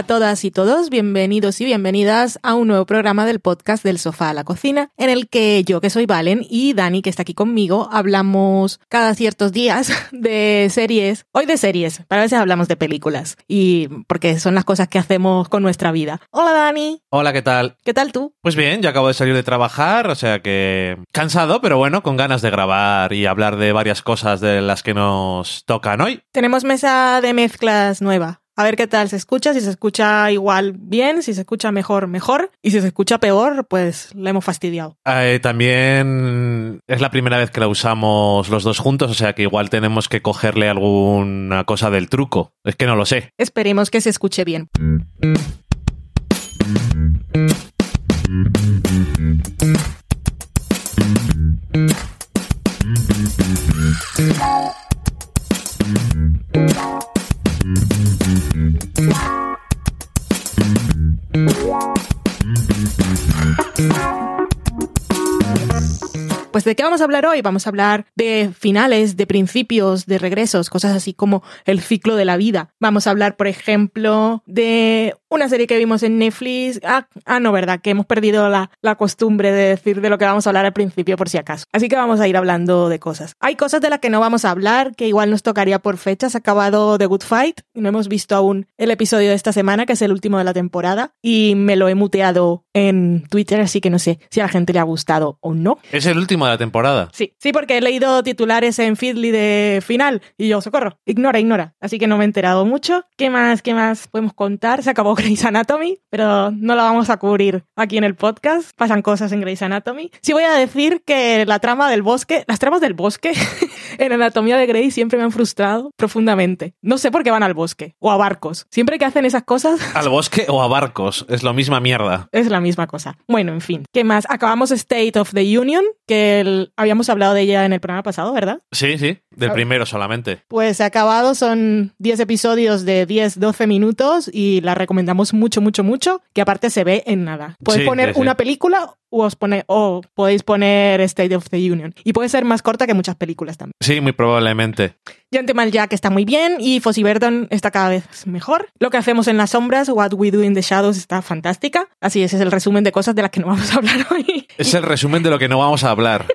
Hola a todas y todos, bienvenidos y bienvenidas a un nuevo programa del podcast del sofá a la cocina, en el que yo, que soy Valen, y Dani, que está aquí conmigo, hablamos cada ciertos días de series, hoy de series, para veces hablamos de películas, y porque son las cosas que hacemos con nuestra vida. Hola Dani, Hola, ¿qué tal? ¿qué tal tú? Pues bien, yo acabo de salir de trabajar, o sea que cansado, pero bueno, con ganas de grabar y hablar de varias cosas de las que nos tocan hoy. Tenemos mesa de mezclas nueva. A ver qué tal se escucha, si se escucha igual bien, si se escucha mejor, mejor, y si se escucha peor, pues la hemos fastidiado. Eh, también es la primera vez que la usamos los dos juntos, o sea que igual tenemos que cogerle alguna cosa del truco. Es que no lo sé. Esperemos que se escuche bien. thank you Pues de qué vamos a hablar hoy? Vamos a hablar de finales, de principios, de regresos, cosas así como el ciclo de la vida. Vamos a hablar, por ejemplo, de una serie que vimos en Netflix. Ah, ah, no, verdad, que hemos perdido la, la costumbre de decir de lo que vamos a hablar al principio por si acaso. Así que vamos a ir hablando de cosas. Hay cosas de las que no vamos a hablar, que igual nos tocaría por fechas. Ha acabado The Good Fight. No hemos visto aún el episodio de esta semana, que es el último de la temporada. Y me lo he muteado en Twitter, así que no sé si a la gente le ha gustado o no. Es el último la temporada. Sí, sí, porque he leído titulares en Feedly de final y yo, socorro, ignora, ignora. Así que no me he enterado mucho. ¿Qué más, qué más podemos contar? Se acabó Grey's Anatomy, pero no la vamos a cubrir aquí en el podcast. Pasan cosas en Grey's Anatomy. Sí voy a decir que la trama del bosque, las tramas del bosque en Anatomía de Grey siempre me han frustrado profundamente. No sé por qué van al bosque o a barcos. Siempre que hacen esas cosas Al bosque o a barcos, es lo misma mierda. es la misma cosa. Bueno, en fin. ¿Qué más? Acabamos State of the Union, que el- habíamos hablado de ella en el programa pasado, ¿verdad? Sí, sí, del Ah. primero solamente. Pues se ha acabado, son 10 episodios de 10-12 minutos y la recomendamos mucho, mucho, mucho, que aparte se ve en nada. Sí, poner sí, sí. una película os pone, o podéis poner State of the Union. Y puede ser más corta que muchas películas también. Sí, muy probablemente. Gentleman Jack está muy bien y Fossey Verdon está cada vez mejor. Lo que hacemos en las sombras, What We Do in the Shadows, está fantástica. Así ese es el resumen de cosas de las que no vamos a hablar hoy. Es el resumen de lo que no vamos a hablar.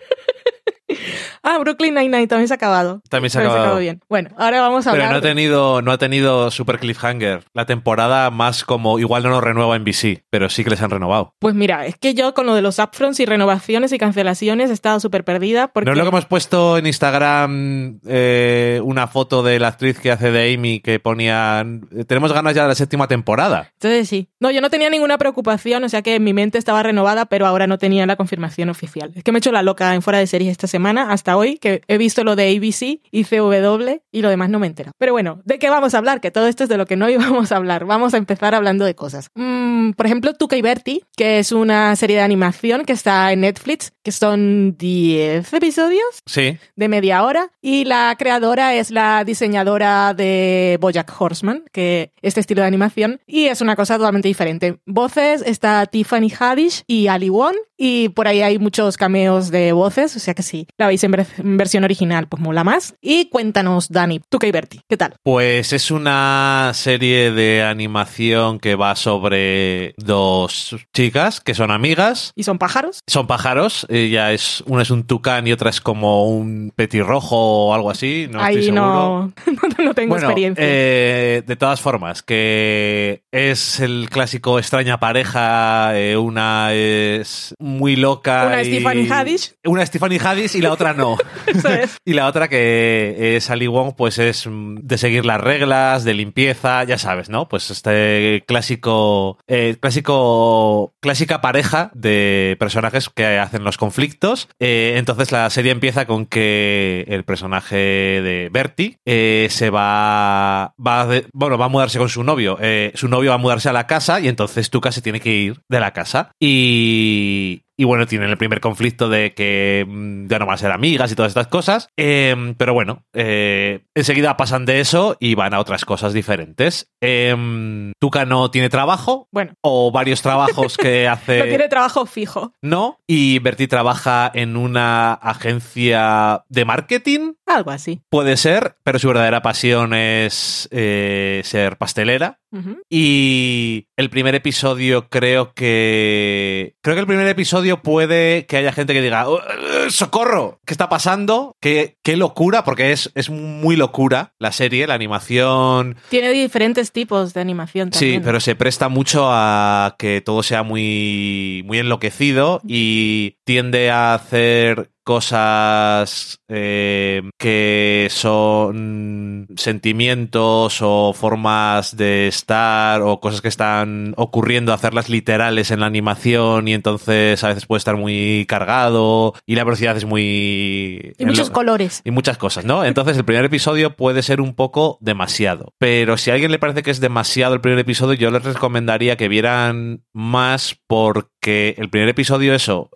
Ah, Brooklyn Nine-Nine también se ha acabado. También se ha acabado. bien. Bueno, ahora vamos a Pero hablar... no ha tenido, no ha tenido super cliffhanger. La temporada más como, igual no lo renueva en BC, pero sí que les han renovado. Pues mira, es que yo con lo de los upfronts y renovaciones y cancelaciones he estado súper perdida porque... ¿No es lo que hemos puesto en Instagram eh, una foto de la actriz que hace de Amy que ponía tenemos ganas ya de la séptima temporada? Entonces sí. No, yo no tenía ninguna preocupación, o sea que mi mente estaba renovada, pero ahora no tenía la confirmación oficial. Es que me he hecho la loca en fuera de series esta semana, hasta hoy, que he visto lo de ABC y CW y lo demás no me entero. Pero bueno, ¿de qué vamos a hablar? Que todo esto es de lo que no íbamos a hablar. Vamos a empezar hablando de cosas. Mm, por ejemplo, Tuca y Bertie, que es una serie de animación que está en Netflix, que son 10 episodios Sí. de media hora y la creadora es la diseñadora de Bojack Horseman, que este estilo de animación y es una cosa totalmente diferente. Voces está Tiffany Haddish y Ali Wong y por ahí hay muchos cameos de voces, o sea que si la veis en, ver- en versión original pues mola más. Y cuéntanos Dani, tú que Bertie, ¿qué tal? Pues es una serie de animación que va sobre dos chicas que son amigas. ¿Y son pájaros? Son pájaros, ella es, una es un tucán y otra es como un petirrojo o algo así, no ahí estoy seguro. no, no, no tengo Bueno, experiencia. eh, de todas formas, que es el clásico extraña pareja, eh, una es muy loca. Una y- Tiffany Haddish. Una Tiffany Haddish y la otra no. Eso es. y la otra que es Ali Wong, pues es de seguir las reglas, de limpieza, ya sabes, ¿no? Pues este clásico, eh, clásico, clásica pareja de personajes que hacen los conflictos. Eh, entonces la serie empieza con que el personaje de Bertie eh, se va, va, a de- bueno, va a mudarse con su novio. Eh, su novio va a mudarse a la casa y entonces Tuca se tiene que ir de la casa. Y the y bueno, tienen el primer conflicto de que mm, ya no van a ser amigas y todas estas cosas. Eh, pero bueno, eh, enseguida pasan de eso y van a otras cosas diferentes. Eh, Tuca no tiene trabajo. Bueno. O varios trabajos que hace. No tiene trabajo fijo. No. Y Bertie trabaja en una agencia de marketing. Algo así. Puede ser, pero su verdadera pasión es eh, ser pastelera. Y el primer episodio creo que... Creo que el primer episodio puede que haya gente que diga, "Oh, eh, ¡Socorro! ¿Qué está pasando? ¿Qué, qué locura? Porque es, es muy locura la serie, la animación. Tiene diferentes tipos de animación también. Sí, pero se presta mucho a que todo sea muy, muy enloquecido y tiende a hacer cosas eh, que son sentimientos o formas de estar o cosas que están ocurriendo, hacerlas literales en la animación y entonces a veces puede estar muy cargado y la velocidad es muy... Y muchos colores. Y muchas cosas, ¿no? Entonces el primer episodio puede ser un poco demasiado. Pero si a alguien le parece que es demasiado el primer episodio, yo les recomendaría que vieran más porque el primer episodio, eso,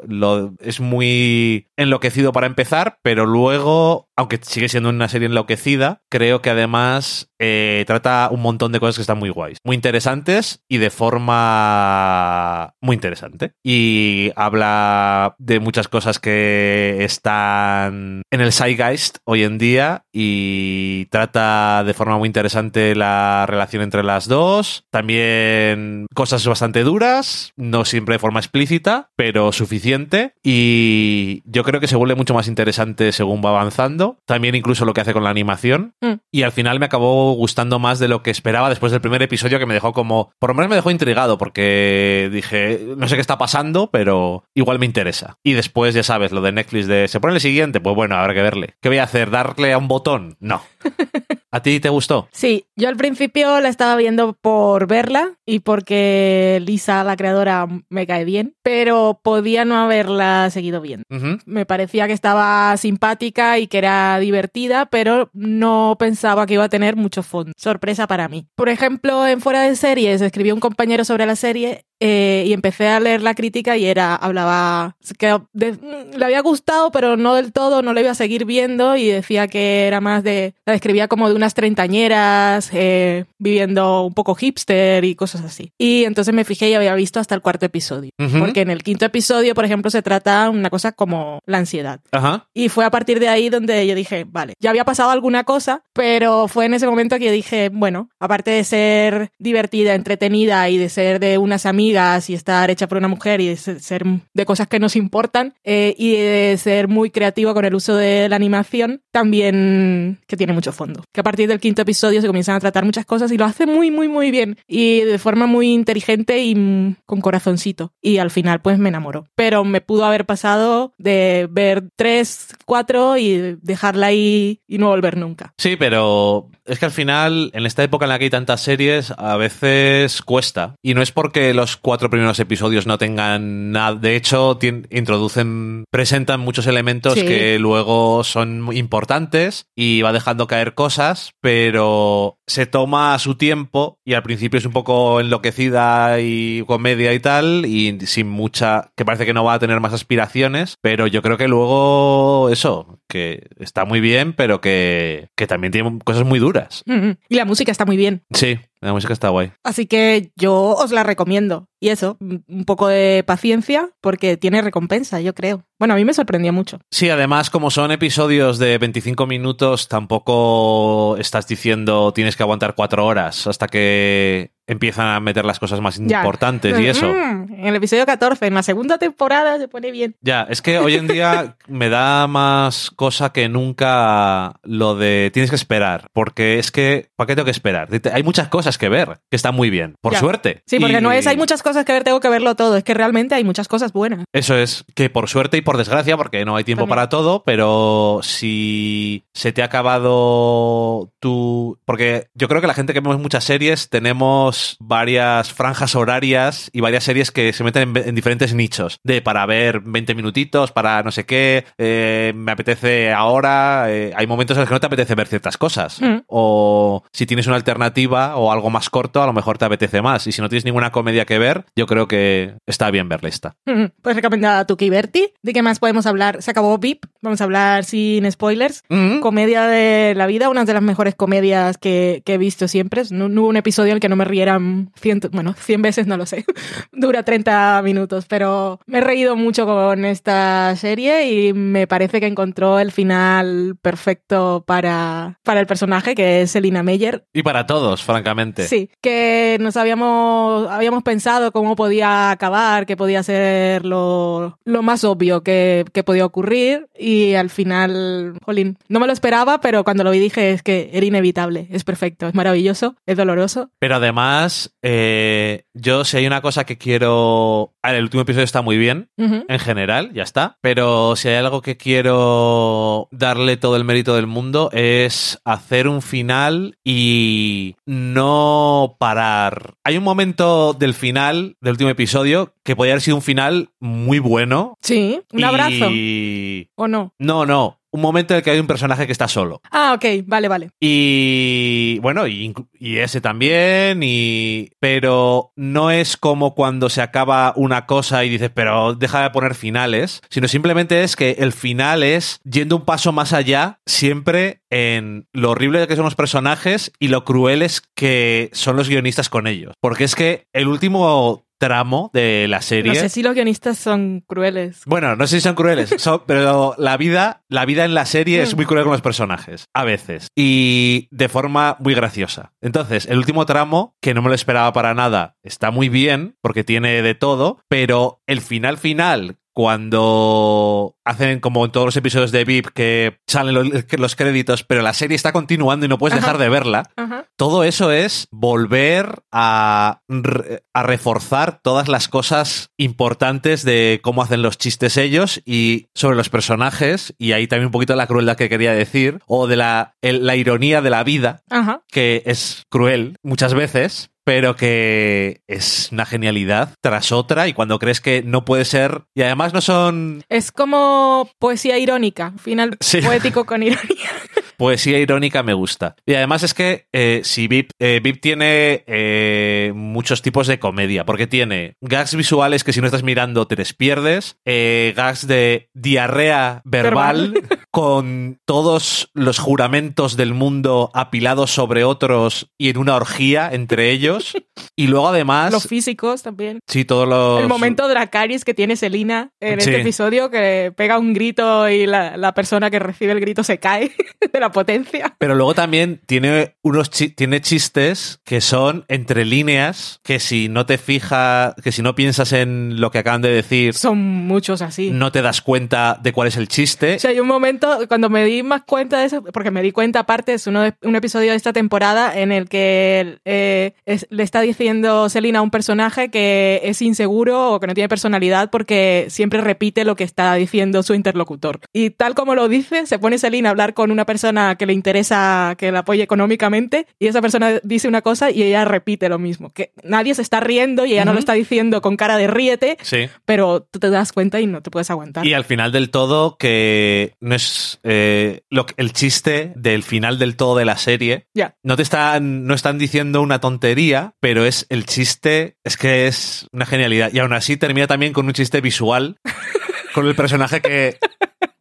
es muy enloquecido para empezar, pero luego, aunque sigue siendo una serie enloquecida, creo que además eh, trata un montón de cosas que están muy guays, muy interesantes y de forma muy interesante. Y habla de muchas cosas que están en el Zeitgeist hoy en día y trata de forma muy interesante la relación entre las dos. También cosas bastante duras, no siempre de forma explícita, pero suficiente. Y yo creo que se vuelve mucho más interesante según va avanzando. También incluso lo que hace con la animación. Mm. Y al final me acabó gustando más de lo que esperaba después del primer episodio que me dejó como... Por lo menos me dejó intrigado porque dije, no sé qué está pasando, pero igual me interesa. Y después, ya sabes, lo de Netflix de... ¿Se pone el siguiente? Pues bueno, habrá que verle. ¿Qué voy a hacer? ¿Darle a un botón? No. ¿A ti te gustó? Sí, yo al principio la estaba viendo por verla y porque Lisa, la creadora, me cae bien, pero podía no haberla seguido. Ujú. Me parecía que estaba simpática y que era divertida, pero no pensaba que iba a tener mucho fondo. Sorpresa para mí. Por ejemplo, en Fuera de Series escribió un compañero sobre la serie eh, y empecé a leer la crítica y era, hablaba, que de- le había gustado, pero no del todo, no le iba a seguir viendo y decía que era más de, la describía como de unas treintañeras, eh, viviendo un poco hipster y cosas así. Y entonces me fijé y había visto hasta el cuarto episodio. Ujú. Porque en el quinto episodio, por ejemplo, se trata una cosa como la ansiedad. Ajá. Y fue a partir de ahí donde yo dije, vale, ya había pasado alguna cosa, pero fue en ese momento que yo dije, bueno, aparte de ser divertida, entretenida y de ser de unas amigas y estar hecha por una mujer y de ser de cosas que nos importan eh, y de ser muy creativa con el uso de la animación, también que tiene mucho fondo. Que a partir del quinto episodio se comienzan a tratar muchas cosas y lo hace muy, muy, muy bien y de forma muy inteligente y con corazoncito. Y al final pues me enamoró. Pero me pudo haber pasado de ver tres, cuatro y dejarla ahí y no volver nunca. Sí, pero es que al final, en esta época en la que hay tantas series, a veces cuesta. Y no es porque los cuatro primeros episodios no tengan nada. De hecho, introducen, presentan muchos elementos Sí. que luego son muy importantes y va dejando caer cosas, pero se toma su tiempo y al principio es un poco enloquecida y comedia y tal, y sin mucha. que parece que no va a tener más aspiraciones, pero yo creo que luego eso, que está muy bien, pero que, que también tiene cosas muy duras. Mm, Y la música está muy bien. Sí, la música está guay. Así que yo os la recomiendo. Y eso, un poco de paciencia porque tiene recompensa, yo creo. Bueno, a mí me sorprendió mucho. Sí, además, como son episodios de 25 minutos, tampoco estás diciendo tienes que aguantar cuatro horas hasta que empiezan a meter las cosas más Ya. importantes y eso. En el episodio 14, en la segunda temporada, se pone bien. Ya, es que hoy en día me da más cosa que nunca lo de tienes que esperar, porque es que, ¿para qué tengo que esperar? Hay muchas cosas que ver que están muy bien, por Ya. suerte. Sí, porque Y no es, hay muchas cosas que ver, tengo que verlo todo. Es que realmente hay muchas cosas buenas. Eso es, que por suerte y por desgracia, porque no hay tiempo También. para todo, pero si se te ha acabado tu... Porque yo creo que la gente que vemos muchas series tenemos varias franjas horarias y varias series que se meten en, en diferentes nichos. De para ver 20 minutitos, para no sé qué, eh, me apetece ahora, eh, hay momentos en los que no te apetece ver ciertas cosas. Mm. O si tienes una alternativa o algo más corto, a lo mejor te apetece más. Y si no tienes ninguna comedia que ver, yo creo que está bien verla esta. Pues recomendada a Tuki Berti. ¿De qué más podemos hablar? Se acabó VIP. Vamos a hablar sin spoilers. Comedia de la vida, una de las mejores comedias que, que he visto siempre. No, no hubo un episodio en el que no me rieran ciento, bueno, 100 veces, no lo sé. Dura 30 minutos, pero me he reído mucho con esta serie y me parece que encontró el final perfecto para, para el personaje, que es Selina Meyer. Y para todos, francamente. Sí, que nos habíamos, habíamos pensado cómo podía acabar, que podía ser lo, lo más obvio que, que podía ocurrir y al final, jolín, no me lo esperaba, pero cuando lo vi dije es que era inevitable, es perfecto, es maravilloso, es doloroso. Pero además, eh, yo si hay una cosa que quiero... A ver, el último episodio está muy bien, en general, ya está. Pero si hay algo que quiero darle todo el mérito del mundo es hacer un final y no parar. Hay un momento del final del último episodio que podría haber sido un final muy bueno. Sí, un abrazo. ¿o no? No, no. Un momento en el que hay un personaje que está solo. Ah, ok, vale, vale. Y bueno, y, y ese también, y pero no es como cuando se acaba una cosa y dices, pero deja de poner finales, sino simplemente es que el final es yendo un paso más allá, siempre en lo horrible que son los personajes y lo crueles que son los guionistas con ellos. Porque es que el último tramo de la serie... No sé si los guionistas son crueles. Bueno, no sé si son crueles, son- pero la vida, la vida en la serie es Mm. muy cruel con los personajes, a veces, y de forma muy graciosa. Entonces, el último tramo, que no me lo esperaba para nada, está muy bien, porque tiene de todo, pero el final final, cuando hacen como en todos los episodios de VIP que salen los, los créditos, pero la serie está continuando y no puedes Ajá. dejar de verla, Ajá. todo eso es volver a, re- a reforzar todas las cosas importantes de cómo hacen los chistes ellos y sobre los personajes, y ahí también un poquito la crueldad que quería decir, o de la, el- la ironía de la vida, Ajá. que es cruel muchas veces, pero que es una genialidad tras otra, y cuando crees que no puede ser, y además no son Es como poesía irónica, final Sí. poético con ironía. Poesía irónica me gusta. Y además es que eh, si VIP, eh, VIP tiene eh, muchos tipos de comedia, porque tiene gags visuales que si no estás mirando te les pierdes, eh, gags de diarrea verbal, con todos los juramentos del mundo apilados sobre otros y en una orgía entre ellos. Y luego además... Los físicos también. Sí, todos los... El momento Dracaris que tiene Selina en Sí. este episodio, que pega un grito y la, la persona que recibe el grito se cae de la potencia. Pero luego también tiene unos chi- tiene chistes que son entre líneas, que si no te fijas, que si no piensas en lo que acaban de decir, Son muchos así. no te das cuenta de cuál es el chiste. O sea, hay un momento, cuando me di más cuenta de eso, porque me di cuenta aparte, es uno de- un episodio de esta temporada en el que eh, es- le está diciendo Selina a un personaje que es inseguro o que no tiene personalidad porque siempre repite lo que está diciendo su interlocutor. Y tal como lo dice, se pone Selina a hablar con una persona que le interesa que la apoye económicamente y esa persona dice una cosa y ella repite lo mismo. Que nadie se está riendo y ella no Ujú. lo está diciendo con cara de ríete, Sí. pero tú te das cuenta y no te puedes aguantar. Y al final del todo, que no es eh, lo el chiste del final del todo de la serie. Ya. No te están, no están diciendo una tontería, pero es el chiste, es que es una genialidad. Y aún así termina también con un chiste visual, con el personaje que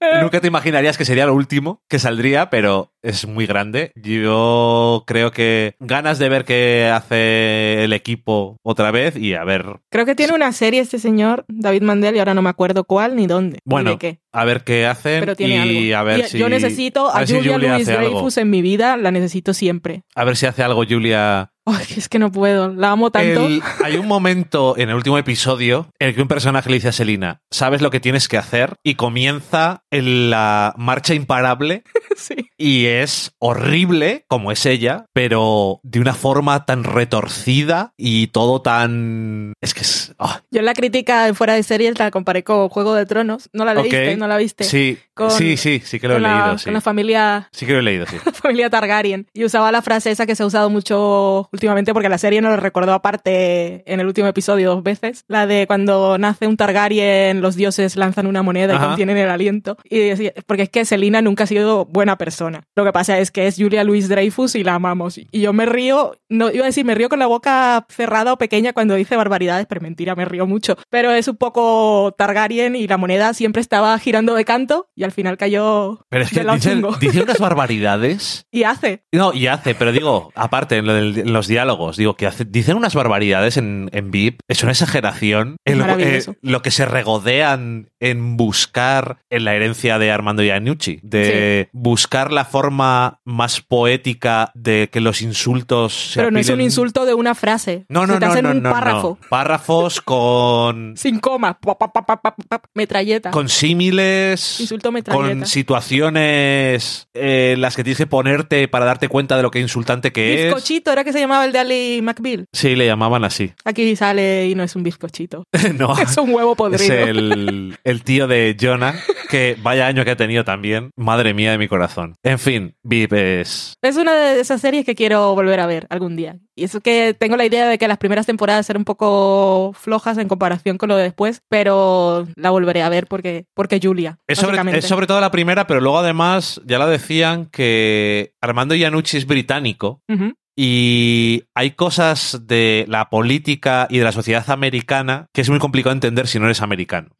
nunca te imaginarías que sería lo último que saldría, pero es muy grande. Yo creo que ganas de ver qué hace el equipo otra vez y a ver, Creo que tiene una serie este señor, David Mandel, y ahora no me acuerdo cuál ni dónde. ni bueno, de qué. a ver qué hacen Pero tiene y algo. a ver Y si Yo necesito a, ver si Julia, Julia Louis. Dreyfus en mi vida, la necesito siempre. A ver si hace algo Julia. Ay, es que no puedo, la amo tanto. El- hay un momento en el último episodio en el que un personaje le dice a Selina, sabes lo que tienes que hacer y comienza en la marcha imparable Sí. y es horrible como es ella, pero de una forma tan retorcida y todo tan... Es que es... ah, Yo la crítica en fuera de series la comparé con Juego de Tronos. ¿No la leíste? ¿No la viste? Sí, Con- sí, sí, sí que lo he la, leído. Sí. con la familia, sí que lo he leído, sí. familia Targaryen. Y usaba la frase esa que se ha usado mucho últimamente porque la serie no lo recordó aparte en el último episodio dos veces. La de cuando nace un Targaryen, los dioses lanzan una moneda y Ajá. contienen el aliento. Y porque es que Selina nunca ha sido buena persona. Lo que pasa es que es Julia Louis Dreyfus y la amamos. Y yo me río, no iba a decir, me río con la boca cerrada o pequeña cuando dice barbaridades, pero mentira, me río mucho. Pero es un poco Targaryen y la moneda siempre estaba girando de canto y al final cayó Pero es que del lado dice, chungo. dice unas barbaridades. Y hace. No, y hace, pero digo, aparte, en, lo del- en los diálogos, digo que hace- dicen unas barbaridades en, en VIP, es una exageración. El- eh, lo que se regodean en buscar en la herencia de Armando Iannucci, de buscar la forma más poética de que los insultos se Pero no es un insulto de una frase. No, no, Se te no, hacen no, un no, no. párrafo. Párrafos con Sin coma. Pa, pa, pa, pa, pa, pa, metralleta. con símiles, Insulto metralleta. con situaciones eh, las que tienes que ponerte para darte cuenta de lo que insultante que es. Bizcochito, era que se llamaba el de Ali McBeal. Sí, le llamaban así. Aquí sale y no es un bizcochito. no, Es un huevo es podrido. el, el tío de Jonah, que vaya año que ha tenido también. Madre mía de mi corazón. En fin, VIP es... Es una de esas series que quiero volver a ver algún día. Y eso que tengo la idea de que las primeras temporadas eran un poco flojas en comparación con lo de después, pero la volveré a ver porque, porque Julia. Es sobre, es sobre todo la primera, pero luego además ya lo decían que Armando Iannucci es británico. Y hay cosas de la política y de la sociedad americana que es muy complicado entender si no eres americano.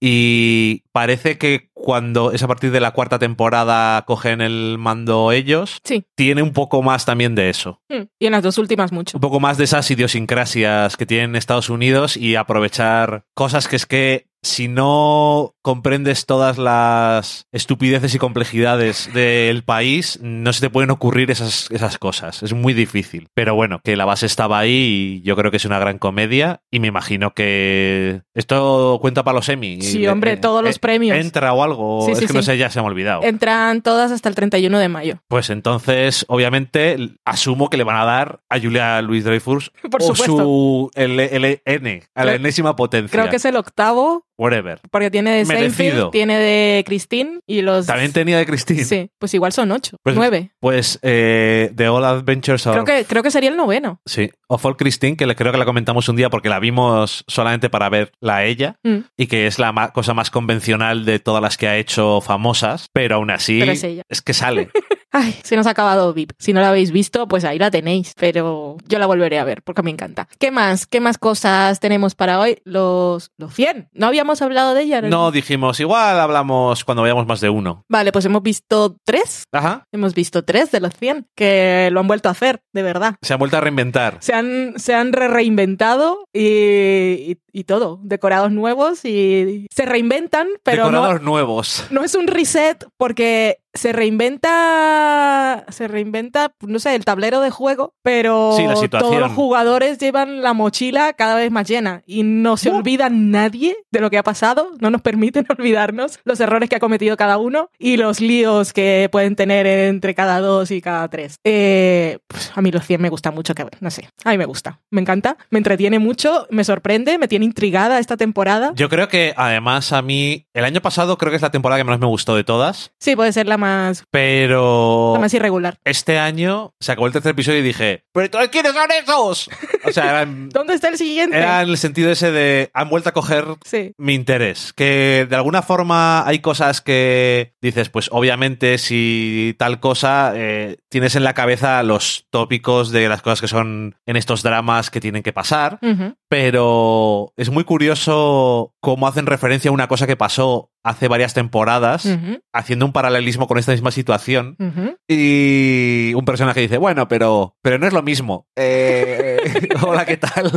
Y parece que cuando es a partir de la cuarta temporada cogen el mando ellos, Sí. tiene un poco más también de eso. Mm. Y en las dos últimas mucho. Un poco más de esas idiosincrasias que tienen Estados Unidos y aprovechar cosas que es que si no comprendes todas las estupideces y complejidades del país, no se te pueden ocurrir esas, esas cosas. Es muy difícil. Pero bueno, que la base estaba ahí y yo creo que es una gran comedia y me imagino que esto cuenta para los Emmy. Sí, hombre, Eh, todos los eh, premios. Entra o algo. Sí, es sí, que no sí. sé, ya se me ha olvidado. Entran todas hasta el 31 de mayo. Pues entonces, obviamente, asumo que le van a dar a Julia Louis Dreyfus Por o supuesto. su LN, a la enésima potencia. Creo que es el octavo, Whatever. porque tiene de Merecido. Tiene de Christine y los... También tenía de Christine. Sí, pues igual son ocho, Pues- nueve. Pues eh, The All Adventures of... Creo que, creo que sería el noveno. Sí, of All Christine, que le, creo que la comentamos un día porque la vimos solamente para verla a ella Mm, y que es la ma- cosa más convencional de todas las que ha hecho famosas, pero aún así Pero es ella. que sale. Ay, se nos ha acabado VIP. Si no la habéis visto, pues ahí la tenéis. Pero yo la volveré a ver porque me encanta. ¿Qué más? ¿Qué más cosas tenemos para hoy? Los, los 100. ¿No habíamos hablado de ella? No dijimos, igual hablamos cuando veamos más de uno. Vale, pues hemos visto tres. Ajá. Hemos visto tres de los 100 que lo han vuelto a hacer, de verdad. Se ha vuelto a reinventar. Se han, se han re reinventado y, y, y todo. Decorados nuevos y se reinventan, pero no, Decorados nuevos. no es un reset porque se reinventa, se reinventa, no sé, el tablero de juego, pero Sí, todos los jugadores llevan la mochila cada vez más llena y no se Uh. olvida nadie de lo que ha pasado, no nos permiten olvidarnos los errores que ha cometido cada uno y los líos que pueden tener entre cada dos y cada tres. Eh, pues a mí los 100 me gusta mucho, que no sé, a mí me gusta, me encanta, me entretiene mucho, me sorprende, me tiene intrigada esta temporada. Yo creo que además a mí, el año pasado creo que es la temporada que más me gustó de todas, Sí, puede ser la más, pero más irregular. este año se acabó el tercer episodio y dije, ¿pero entonces quiénes son esos? O sea, ¿Dónde está el siguiente? era en el sentido ese de han vuelto a coger Sí. mi interés. Que de alguna forma hay cosas que dices, pues obviamente si tal cosa, eh, tienes en la cabeza los tópicos de las cosas que son en estos dramas que tienen que pasar, pero es muy curioso cómo hacen referencia a una cosa que pasó hace varias temporadas, haciendo un paralelismo con esta misma situación. Ujú. Y un personaje dice, bueno, pero, pero no es lo mismo. Eh, hola, ¿qué tal?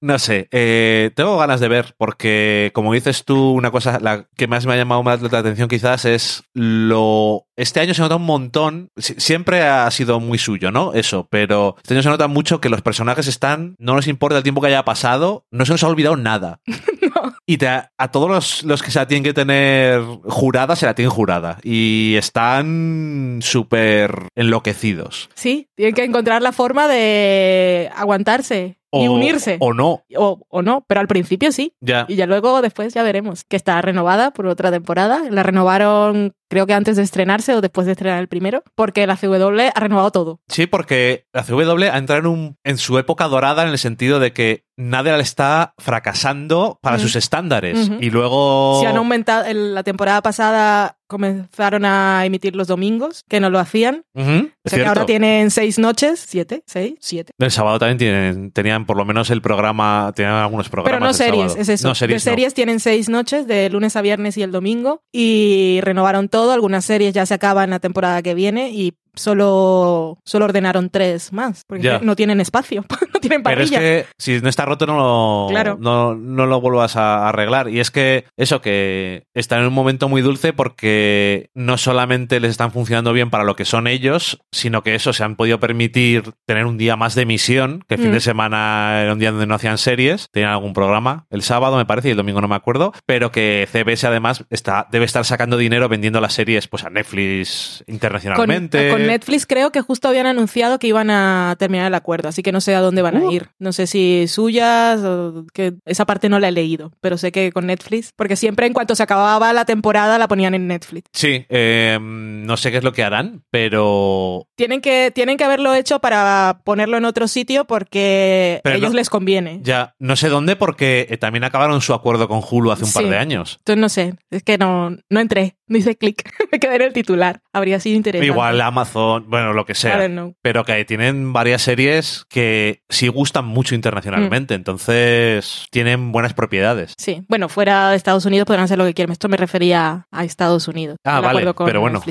No sé, eh, tengo ganas de ver porque, como dices tú, una cosa la que más me ha llamado más la atención quizás es lo... Este año se nota un montón, si- siempre ha sido muy suyo, ¿no? Eso, pero este año se nota mucho que los personajes están, no nos importa el tiempo que haya pasado, no se nos ha olvidado nada. Y te- a todos los, los que se la tienen que tener jurada, se la tienen jurada. Y están súper enloquecidos. Sí, tienen que encontrar la forma de aguantarse. Y O- unirse. O no. O, o no, pero al principio sí. Ya. Y ya luego, después ya veremos. Que está renovada por otra temporada. La renovaron, creo que antes de estrenarse o después de estrenar el primero, porque la CW ha renovado todo. Sí, porque la CW ha entrado en, un, en su época dorada en el sentido de que nadie le está fracasando para sus estándares. Y luego... Se han aumentado, en la temporada pasada comenzaron a emitir los domingos, que no lo hacían. Ujú, O sea que ahora tienen seis noches, siete, seis, siete. El sábado también tienen, tenían por lo menos el programa, tenían algunos programas. Pero no series, sábado. es eso. No, series, de no. series tienen seis noches, de lunes a viernes y el domingo, y renovaron todo. Algunas series ya se acaban la temporada que viene y solo, solo ordenaron tres más, porque no tienen espacio, tienen Pero es parrilla. que si no está roto no lo, Claro. no, no lo vuelvas a arreglar. Y es que eso, que están en un momento muy dulce porque no solamente les están funcionando bien para lo que son ellos, sino que eso, se han podido permitir tener un día más de emisión, que el fin Mm. de semana era un día donde no hacían series, tenían algún programa, el sábado me parece y el domingo no me acuerdo, pero que CBS además está, debe estar sacando dinero vendiendo las series pues a Netflix Con, internacionalmente. con Netflix creo que justo habían anunciado que iban a terminar el acuerdo, así que no sé a dónde van Uh. a ir. No sé si suyas o que esa parte no la he leído, pero sé que con Netflix, porque siempre en cuanto se acababa la temporada la ponían en Netflix. Sí, eh, no sé qué es lo que harán, pero Tienen que, tienen que haberlo hecho para ponerlo en otro sitio porque a ellos no- les conviene. Ya, no sé dónde porque eh, también acabaron su acuerdo con Hulu hace un par de años. Entonces no sé, es que no, no entré, no hice clic, me quedé en el titular. Habría sido interesante. Igual Amazon, bueno, lo que sea. Pero que tienen varias series que sí gustan mucho internacionalmente, Mm. entonces tienen buenas propiedades. Sí, bueno, fuera de Estados Unidos podrán hacer lo que quieran. Esto me refería a Estados Unidos. Ah, vale, con pero bueno.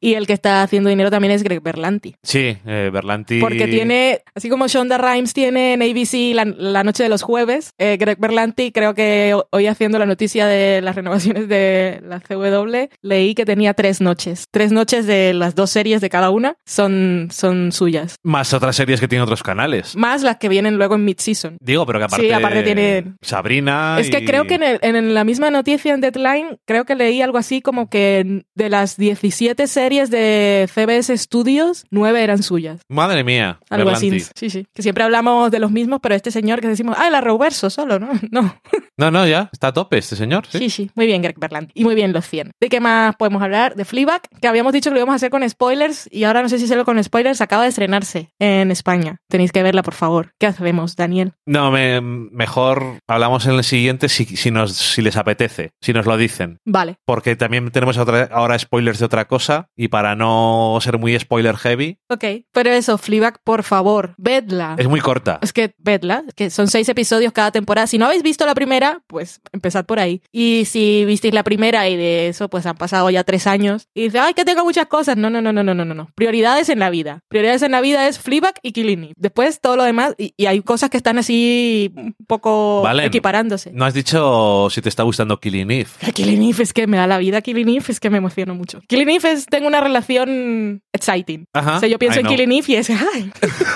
Y el que está haciendo dinero también es Greg Berlanti. Sí, eh, Berlanti. Porque tiene, así como Shonda Rhimes tiene en ABC la, la noche de los jueves, eh, Greg Berlanti creo que ho- hoy haciendo la noticia de las renovaciones de la CW, leí que tenía tres noches. Tres noches de las dos series de cada una son, son suyas. Más otras series que tienen otros canales. Más las que vienen luego en mid-season. Digo, pero que aparte. Sí, aparte tiene- Sabrina. Es que creo que en, el- en la misma noticia en Deadline, creo que leí algo así como que de las 17 series de CBS Studios, 9 eran suyas. Madre mía. Algo así. Sí, sí. Que siempre hablamos de los mismos, pero este señor que decimos, ah, el Arrowverso solo, ¿no? No. No, no, ya. Está a tope este señor. Sí. Sí, sí. Muy bien, Greg Berlanti. Y muy bien los 100. ¿De qué más podemos hablar? De Fleabag, que habíamos dicho que lo íbamos a hacer con spoilers y ahora no sé si hacerlo con spoilers. Acaba de estrenarse en España. Tenéis que verla, por favor. ¿Qué hacemos, Daniel? No, me- mejor hablamos en el siguiente si, si, nos, si les apetece, si nos lo dicen. Vale. Porque también tenemos otra, ahora spoilers de otra cosa y para no ser muy spoiler heavy, Ok. Pero eso, Fleabag, por favor, vedla. es muy corta. Es que vedla, es que son seis episodios cada temporada. Si no habéis visto la primera, pues empezad por ahí. Y si visteis la primera y de eso, pues han pasado ya tres años. Y dice, ay, que tengo muchas cosas. No, no, no, no, no, no, no, no. Prioridades en la vida. Prioridades en la vida es Fleabag y Killing Eve. Después todo lo demás, y, y hay cosas que están así un poco equiparándose. No has dicho si te está gustando Killing Eve. Killing Eve es que me da la vida, Killing Eve es que me emociono mucho. Killing Eve es, tengo una relación exciting. Ajá. O sea, yo pienso en. Killing Eve y es, ay,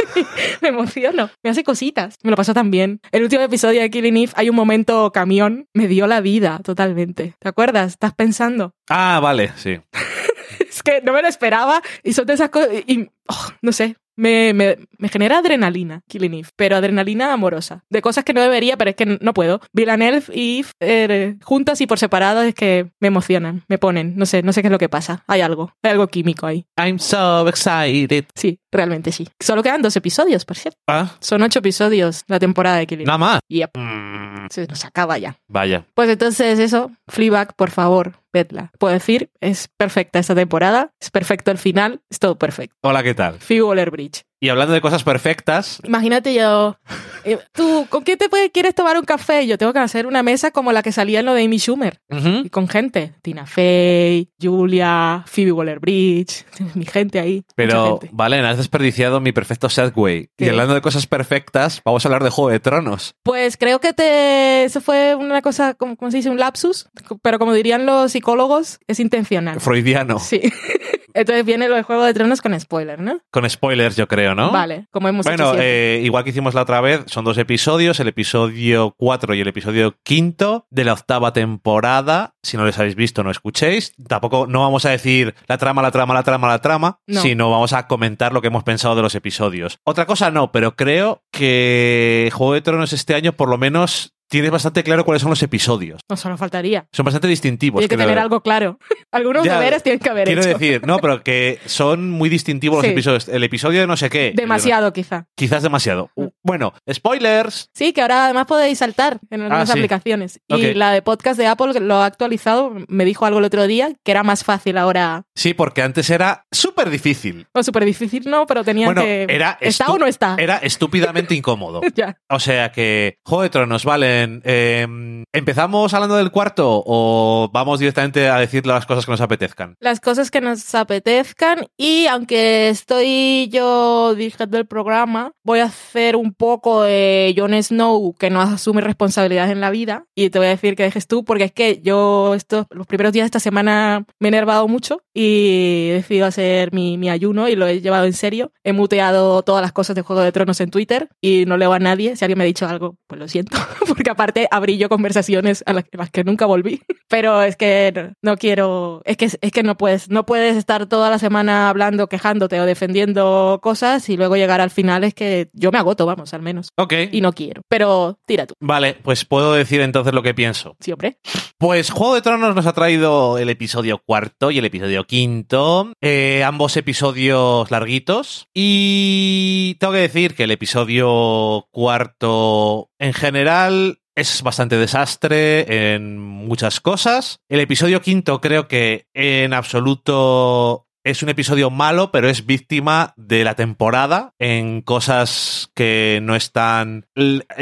me emociono, me hace cositas. Me lo pasó tan bien. El último episodio de Killing Eve hay un momento camión, me dio la vida totalmente. ¿Te acuerdas? ¿Estás pensando? Ah, vale, sí. Es que no me lo esperaba y son de esas cosas y, oh, no sé. Me, me, me genera adrenalina, Killing Eve, pero adrenalina amorosa. De cosas que no debería, pero es que no puedo. Villanelle y Eve eh, juntas y por separado es que me emocionan, me ponen. No sé, no sé qué es lo que pasa. Hay algo, hay algo químico ahí. I'm so excited. Sí, realmente sí. Solo quedan dos episodios, por cierto. Ah, Son ocho episodios la temporada de Killing Eve. nada más. Yep, Mm, se nos acaba ya. vaya. Pues entonces eso, Fleabag, por favor, vedla. Puedo decir, es perfecta esta temporada, es perfecto el final, es todo perfecto. Hola, ¿qué tal? Phoebe Waller-Bridge. great. Y hablando de cosas perfectas, Imagínate yo, eh, tú, ¿con quién te quieres tomar un café? Yo tengo que hacer una mesa como la que salía en lo de Amy Schumer. Y con gente. Tina Fey, Julia, Phoebe Waller-Bridge. Mi gente ahí. pero gente. Valen, has desperdiciado mi perfecto segway. Y ¿Qué? hablando de cosas perfectas, vamos a hablar de Juego de Tronos. Pues creo que te, eso fue una cosa, como ¿cómo se dice? Un lapsus. Pero como dirían los psicólogos, es intencional. Freudiano. Sí. Entonces viene lo de Juego de Tronos con spoiler, ¿no? Con spoilers, yo creo. Creo, ¿no? Vale, como hemos Bueno, hecho eh, igual que hicimos la otra vez, son dos episodios, el episodio 4 y el episodio 5 de la octava temporada. Si no les habéis visto, no escuchéis. Tampoco no vamos a decir la trama, la trama, la trama, la trama, No. sino vamos a comentar lo que hemos pensado de los episodios. Otra cosa no, pero creo que Juego de Tronos este año por lo menos tienes bastante claro cuáles son los episodios. No solo faltaría. Son bastante distintivos. Tiene que tener algo claro. Algunos Ya, deberes tienen que haber Quiero hecho. decir, no, pero que son muy distintivos Sí. los episodios. El episodio de no sé qué. Demasiado, quizá. Quizás demasiado. Mm. Uh, Bueno, spoilers. Sí, que ahora además podéis saltar en algunas Ah, sí. aplicaciones. Y la de podcast de Apple lo ha actualizado, me dijo algo el otro día, que era más fácil ahora. Sí, porque antes era súper difícil. O súper difícil, no, pero tenía Bueno, que... era ¿Está o no está? Era estúpidamente incómodo. ya. O sea que, de Tronos, valen. eh, ¿Empezamos hablando del cuarto o vamos directamente a decir las cosas que nos apetezcan? Las cosas que nos apetezcan y aunque estoy yo dirigiendo el programa, voy a hacer un poco de Jon Snow que no asume responsabilidades en la vida y te voy a decir que dejes tú porque es que yo estos, los primeros días de esta semana me he enervado mucho y he decidido hacer mi, mi ayuno y lo he llevado en serio. He muteado todas las cosas de Juego de Tronos en Twitter y no leo a nadie. Si alguien me ha dicho algo, pues lo siento, porque aparte abrí yo conversaciones a las, a las que nunca volví. Pero es que no, no quiero, es que, es que no puedes, no puedes estar toda la semana hablando, quejándote o defendiendo cosas y luego llegar al final es que yo me agoto, vamos, al menos. Ok. Y no quiero. Pero tira tú, Vale, pues puedo decir entonces lo que pienso. sí, hombre. Pues Juego de Tronos nos ha traído el episodio cuarto y el episodio quinto, eh, ambos episodios larguitos. Y tengo que decir que el episodio cuarto en general es bastante desastre en muchas cosas. El episodio quinto creo que en absoluto es un episodio malo, pero es víctima de la temporada en cosas que no están...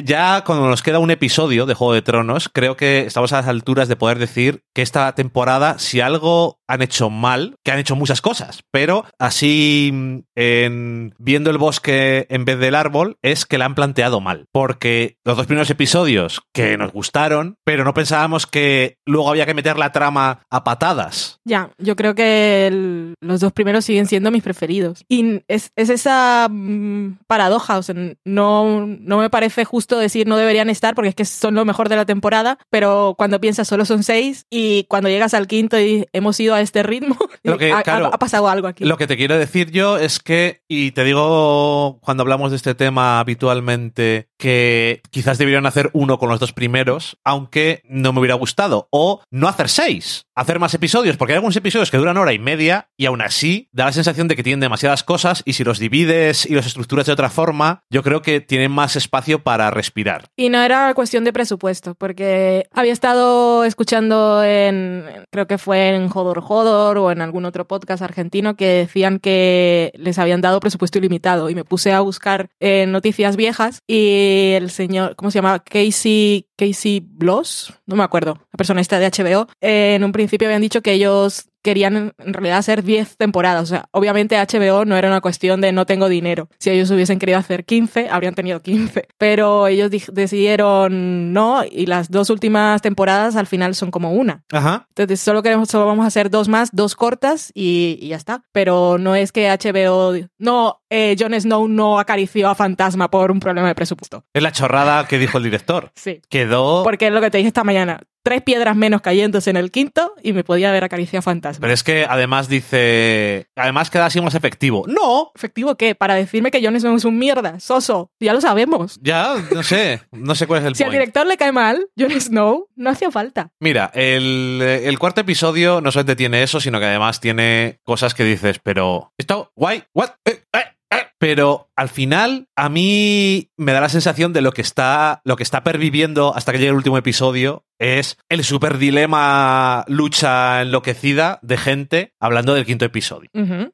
Ya cuando nos queda un episodio de Juego de Tronos, creo que estamos a las alturas de poder decir que esta temporada, si algo han hecho mal, que han hecho muchas cosas, pero así mm, en viendo el bosque en vez del árbol, es que la han planteado mal. Porque los dos primeros episodios que nos gustaron, pero no pensábamos que luego había que meter la trama a patadas. Ya, yo creo que los dos primeros siguen siendo mis preferidos. Y es, es esa mm, paradoja, o sea, no, no me parece justo decir no deberían estar porque es que son lo mejor de la temporada, pero cuando piensas solo son seis y cuando llegas al quinto y hemos ido a este ritmo, Lo que, ha, ha- claro, ha pasado algo aquí. Lo que te quiero decir yo es que, y te digo cuando hablamos de este tema habitualmente, que quizás debieran hacer uno con los dos primeros, aunque no me hubiera gustado. O no hacer seis, hacer más episodios, porque hay algunos episodios que duran hora y media y aún así da la sensación de que tienen demasiadas cosas y si los divides y los estructuras de otra forma, yo creo que tienen más espacio para respirar. Y no era cuestión de presupuesto, porque había estado escuchando en, creo que fue en Jodor Jodor o en algún otro podcast argentino que decían que les habían dado presupuesto ilimitado y me puse a buscar eh, noticias viejas y el señor, ¿cómo se llama? Casey, Casey Bloss, no me acuerdo, la persona esta de HBO, eh, en un principio habían dicho que ellos querían en realidad hacer 10 temporadas. O sea, obviamente HBO no era una cuestión de no tengo dinero. Si ellos hubiesen querido hacer 15, habrían tenido 15. Pero ellos di- decidieron no y las dos últimas temporadas al final son como una. Ajá. Entonces solo queremos, solo vamos a hacer dos más, dos cortas y, y ya está. Pero no es que HBO, no, eh, Jon Snow no acarició a Fantasma por un problema de presupuesto. Es la chorrada que dijo el director. Sí. Quedó... Porque es lo que te dije esta mañana. Tres piedras menos cayéndose en el quinto y me podía haber acariciado Fantasma. Pero es que además dice... Además queda así más efectivo. ¡No! ¿Efectivo qué? Para decirme que Jon Snow es un mierda, soso. Ya lo sabemos. Ya, no sé. No sé cuál es el Si al point. director le cae mal, Jon Snow no hacía falta. Mira, el, el cuarto episodio no solamente tiene eso, sino que además tiene cosas que dices, pero... ¿Esto? ¿Why? ¿What? Eh, eh, eh. Pero al final, a mí me da la sensación de lo que está, lo que está perviviendo hasta que llegue el último episodio es el super dilema lucha enloquecida de gente hablando del quinto episodio.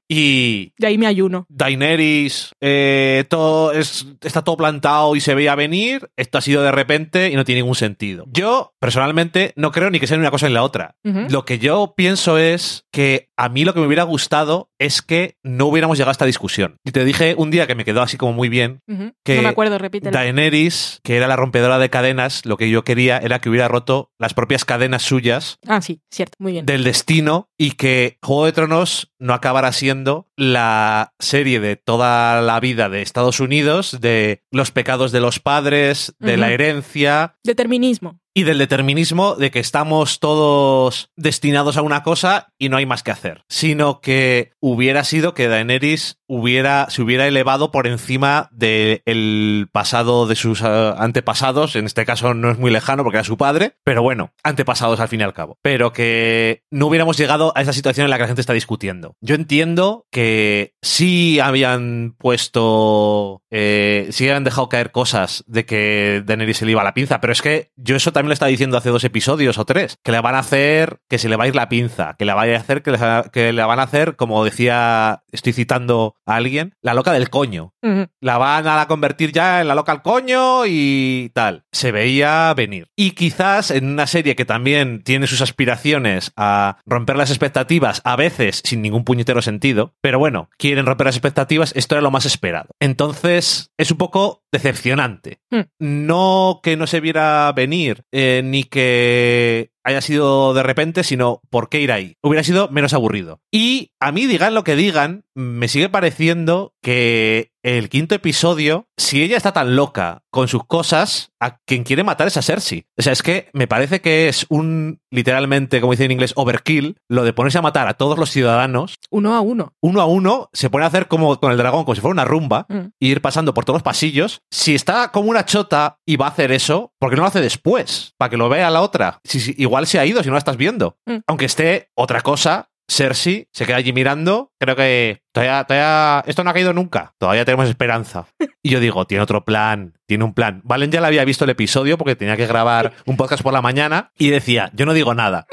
Y De ahí me ayuno. Daenerys, eh, todo es, está todo plantado y se veía venir. Esto ha sido de repente y no tiene ningún sentido. Yo, personalmente, no creo ni que sea ni una cosa ni la otra. Lo que yo pienso es que a mí lo que me hubiera gustado es que no hubiéramos llegado a esta discusión. Y te dije un día que me quedó así como muy bien, que no me acuerdo, repítelo. Daenerys, que era la rompedora de cadenas, lo que yo quería era que hubiera roto las propias cadenas suyas Ah, sí, cierto, muy bien. del destino y que Juego de Tronos no acabara siendo la serie de toda la vida de Estados Unidos, de los pecados de los padres, de la herencia Determinismo. Y del determinismo de que estamos todos destinados a una cosa y no hay más que hacer, sino que hubiera sido que Daenerys hubiera, se hubiera elevado por encima del pasado de sus eh, antepasados, en este caso no es muy lejano porque era su padre, pero bueno, antepasados al fin y al cabo, pero que no hubiéramos llegado a esa situación en la que la gente está discutiendo. Yo entiendo que sí habían puesto, eh, sí habían dejado caer cosas de que Daenerys se le iba la pinza, pero es que yo eso también lo estaba diciendo hace dos episodios o tres, que le van a hacer que se le va a ir la pinza, que le vaya a hacer que le, que le van a hacer, como decía, estoy citando a alguien, la loca del coño. La van a convertir ya en la loca al coño y tal. Se veía venir. Y quizás en una serie que también tiene sus aspiraciones a romper las expectativas, a veces sin ningún puñetero sentido, pero bueno, quieren romper las expectativas, esto era lo más esperado. Entonces, es un poco decepcionante. Hmm. No que no se viera venir, eh, ni que haya sido de repente, sino por qué ir ahí. Hubiera sido menos aburrido. Y a mí, digan lo que digan, me sigue pareciendo que el quinto episodio, si ella está tan loca con sus cosas, a quien quiere matar es a Cersei. O sea, es que me parece que es un, literalmente, como dice en inglés, overkill, lo de ponerse a matar a todos los ciudadanos, Uno a uno. uno a uno, se pone a hacer como con el dragón, como si fuera una rumba, Mm. y ir pasando por todos los pasillos. Si está como una chota y va a hacer eso, ¿por qué no lo hace después? Para que lo vea la otra. Si, si- igual se ha ido si no la estás viendo. Mm. Aunque esté otra cosa, Cersei se queda allí mirando. Creo que todavía, todavía, esto no ha caído nunca. Todavía tenemos esperanza. Y yo digo, tiene otro plan, tiene un plan. Valen ya le había visto el episodio porque tenía que grabar un podcast por la mañana y decía, yo no digo nada.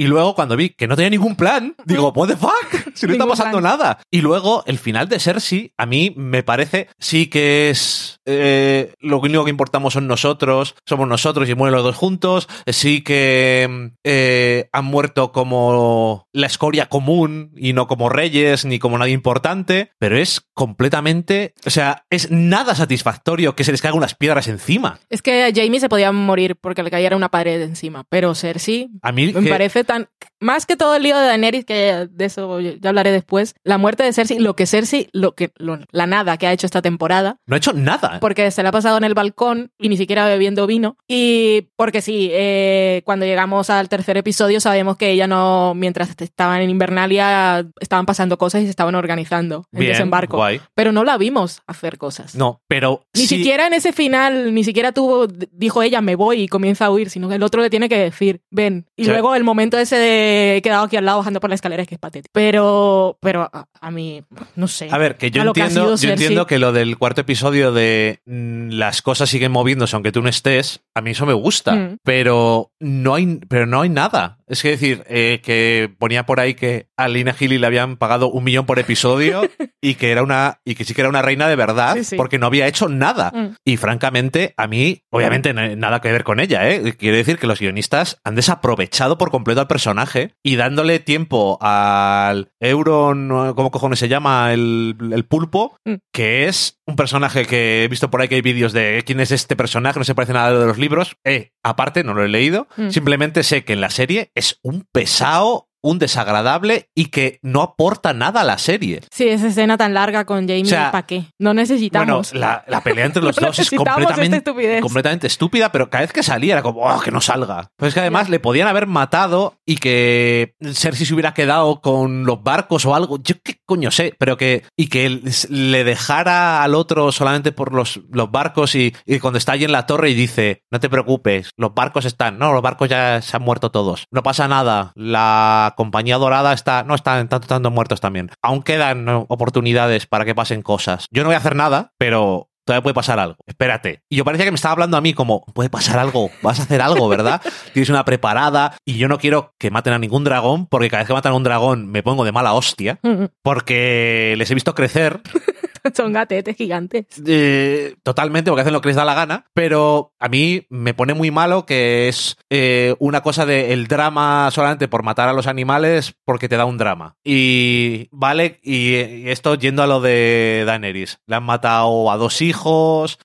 Y luego cuando vi que no tenía ningún plan, digo, what the fuck, si no está pasando plan. nada. Y luego el final de Cersei, a mí me parece, sí que es, eh, lo único que importamos son nosotros, somos nosotros y mueren los dos juntos, sí que eh, han muerto como la escoria común y no como reyes ni como nadie importante, pero es completamente, o sea, es nada satisfactorio que se les caigan unas piedras encima. Es que a Jamie se podía morir porque le cayera una pared encima, pero Cersei A mí me que- parece tan... Más que todo el lío de Daenerys, que de eso ya hablaré después, la muerte de Cersei, lo que Cersei, lo que, lo- la nada que ha hecho esta temporada, no ha hecho nada. porque se la ha pasado en el balcón y ni siquiera bebiendo vino. Y porque sí, eh, cuando llegamos al tercer episodio sabemos que ella no, mientras estaban en Invernalia, estaban pasando cosas y se estaban organizando en Bien, desembarco. guay. Pero no la vimos hacer cosas. No, pero Ni siquiera en ese final, ni siquiera tuvo, dijo ella, me voy y comienza a huir, sino que el otro le tiene que decir, ven. Y Sí. luego el momento ese de he quedado aquí al lado bajando por la escalera es que es patético. Pero, pero a, a mí, no sé. A ver, que yo que entiendo, sido yo entiendo que lo del cuarto episodio de mm, las cosas siguen moviéndose aunque tú no estés, a mí eso me gusta, Mm. pero no hay, pero no hay nada. Es que decir, eh, que ponía por ahí que a Lina Healy le habían pagado un millón por episodio y que era una, y que sí que era una reina de verdad, Sí, sí. porque no había hecho nada. Mm. Y francamente, a mí, obviamente, no hay nada que ver con ella, ¿eh? Quiero decir que los guionistas han desaprovechado por completo al personaje y dándole tiempo al Euron, ¿cómo cojones se llama? El, el pulpo, Mm. que es un personaje que he visto por ahí que hay vídeos de "Eh, quién es este personaje, no se parece nada a lo de los libros. Eh, aparte, no lo he leído. Mm. Simplemente sé que en la serie es un pesado, un desagradable y que no aporta nada a la serie. Sí, esa escena tan larga con Jamie, O sea, ¿para qué? No necesitamos. Bueno, la, la pelea entre los No dos es completamente, completamente estúpida, pero cada vez que salía era como, oh, que no salga. Pues es que además le podían haber matado y que Cersei se hubiera quedado con los barcos o algo. Yo qué coño sé, pero que. Y que él le dejara al otro solamente por los, los barcos y, y cuando está allí en la torre y dice, no te preocupes, los barcos están. No, los barcos ya se han muerto todos. No pasa nada. La compañía dorada está. No están tanto, tanto muertos también. Aún quedan oportunidades para que pasen cosas. Yo no voy a hacer nada, pero todavía puede pasar algo. Espérate. Y yo parecía que me estaba hablando a mí como, puede pasar algo, vas a hacer algo, ¿verdad? Tienes una preparada y yo no quiero que maten a ningún dragón porque cada vez que matan a un dragón me pongo de mala hostia porque les he visto crecer Son gatetes gigantes. eh, totalmente porque hacen lo que les da la gana, pero a mí me pone muy malo que es eh, una cosa de el drama solamente por matar a los animales porque te da un drama. Y vale, y, y esto yendo a lo de Daenerys. Le han matado a dos hijos,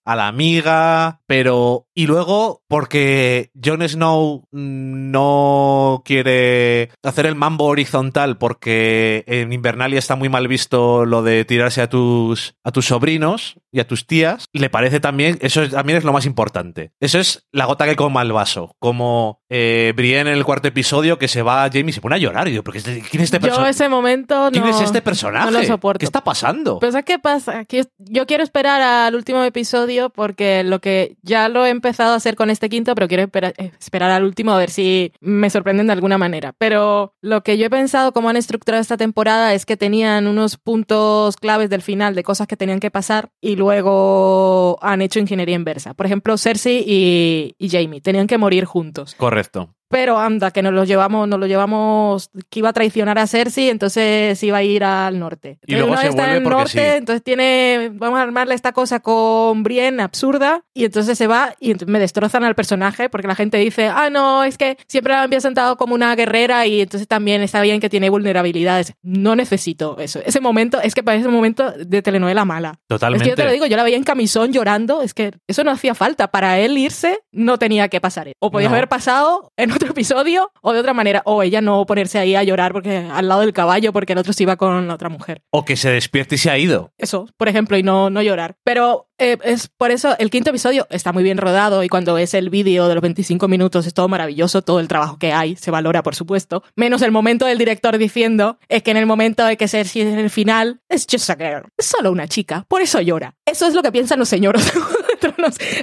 a la amiga, pero... Y luego porque Jon Snow no quiere hacer el mambo horizontal porque en Invernalia está muy mal visto lo de tirarse a tus a tus sobrinos y a tus tías, le parece también, eso es- también es lo más importante. Eso es la gota que coma el vaso. Como eh, Brienne en el cuarto episodio que se va a Jamie y se pone a llorar. Y yo, ¿pero qué es- ¿quién es este Yo personaje? ese momento no. ¿Quién es este personaje? No lo soporto. ¿Qué está pasando? Pues ¿sabes qué pasa? Yo quiero esperar al último episodio porque lo que ya lo he empezado a hacer con este quinto, pero quiero eh, esperar al último a ver si me sorprenden de alguna manera. Pero lo que yo he pensado cómo han estructurado esta temporada es que tenían unos puntos claves del final de cosas que tenían que pasar y luego han hecho ingeniería inversa. Por ejemplo, Cersei y, y Jamie tenían que morir juntos. Correcto. Pero anda, que nos lo llevamos, nos lo llevamos, que iba a traicionar a Cersei, entonces iba a ir al norte. Y luego Una se vez está vuelve en el norte, sí. entonces tiene, vamos a armarle esta cosa con Brienne absurda, y entonces se va y entonces me destrozan al personaje, porque la gente dice, ah, no, es que siempre la había sentado como una guerrera y entonces también está bien que tiene vulnerabilidades. No necesito eso. Ese momento, es que parece un momento de telenovela mala. Totalmente. Es que yo te lo digo, yo la veía en camisón llorando, es que eso no hacía falta. Para él irse no tenía que pasar. O podía No. haber pasado en otro episodio o de otra manera. O ella no ponerse ahí a llorar porque al lado del caballo porque el otro se iba con la otra mujer. O que se despierte y se ha ido. Eso, por ejemplo, y no, no llorar. Pero eh, es por eso el quinto episodio está muy bien rodado y cuando ves el vídeo de los 25 minutos es todo maravilloso, todo el trabajo que hay se valora, por supuesto. Menos el momento del director diciendo es que en el momento de que Cersei en el final es just a girl, es solo una chica, por eso llora. Eso es lo que piensan los señores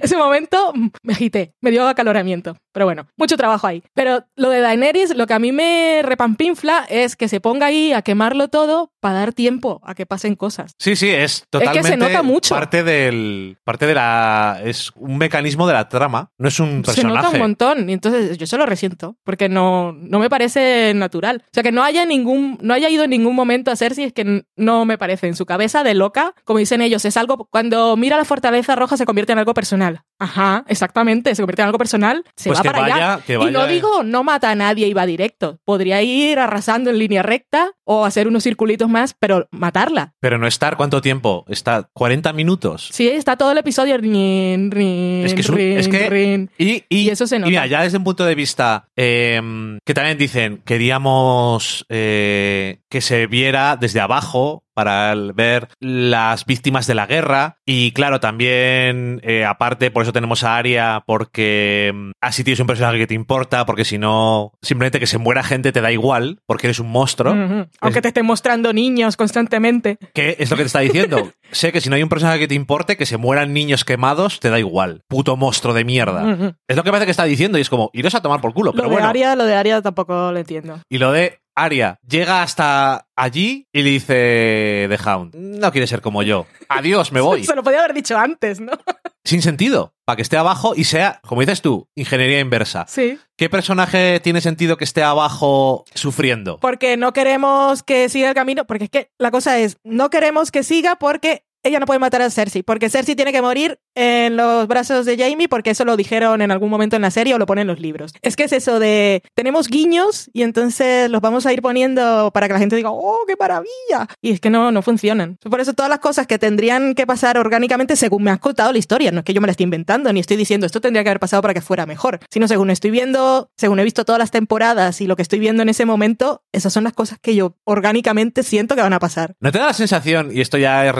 Ese momento mm, me agité, me dio acaloramiento. Pero bueno, mucho trabajo ahí. Pero lo de Daenerys, lo que a mí me repampinfla es que se ponga ahí a quemarlo todo para dar tiempo a que pasen cosas. Sí, sí, es que totalmente se nota mucho. parte del parte de la es un mecanismo de la trama, no es un se personaje. nota un montón y entonces yo se lo resiento porque no, no me parece natural. O sea, que no haya ningún no haya ido en ningún momento a Cersei es que no me parece. En su cabeza de loca, como dicen ellos, es algo cuando mira la fortaleza roja se convierte en algo personal. Ajá, exactamente, se convierte en algo personal, se Pues va que para allá. vaya- que Y no vaya- digo no mata a nadie y va directo. Podría ir arrasando en línea recta o hacer unos circulitos más, pero matarla. Pero no estar cuánto tiempo, está 40 minutos. Sí, está todo el episodio. rin, rin, Es que es un- rin, es que- rin. Y, y- Y eso se y nota. mira, ya desde un punto de vista eh, que también dicen, queríamos eh, que se viera desde abajo para ver las víctimas de la guerra y claro, también eh, aparte por eso tenemos a Aria porque mm, así tienes un personaje que te importa porque si no, simplemente que se muera gente te da igual porque eres un monstruo. Aunque te estén mostrando niños constantemente. ¿Qué es lo que te está diciendo? sé que si no hay un personaje que te importe, que se mueran niños quemados, te da igual. Puto monstruo de mierda. Es lo que parece que está diciendo y es como, iros a tomar por culo. Lo Pero de bueno. Aria, lo de Aria tampoco lo entiendo. Y lo de Aria llega hasta allí y le dice The Hound, no quiere ser como yo. Adiós, me voy. Se lo podía haber dicho antes, ¿no? Sin sentido. Para que esté abajo y sea, como dices tú, ingeniería inversa. Sí. ¿Qué personaje tiene sentido que esté abajo sufriendo? Porque no queremos que siga el camino. Porque es que la cosa es, no queremos que siga porque ella no puede matar a Cersei. Porque Cersei tiene que morir en los brazos de Jamie porque eso lo dijeron en algún momento en la serie o lo ponen en los libros. Es que es eso de, tenemos guiños y entonces los vamos a ir poniendo para que la gente diga, oh, qué maravilla. Y es que no, no funcionan. Por eso todas las cosas que tendrían que pasar orgánicamente según me has contado la historia. No es que yo me la esté inventando ni estoy diciendo esto tendría que haber pasado para que fuera mejor. Sino según estoy viendo, según he visto todas las temporadas y lo que estoy viendo en ese momento, esas son las cosas que yo orgánicamente siento que van a pasar. ¿No te da la sensación, y esto ya es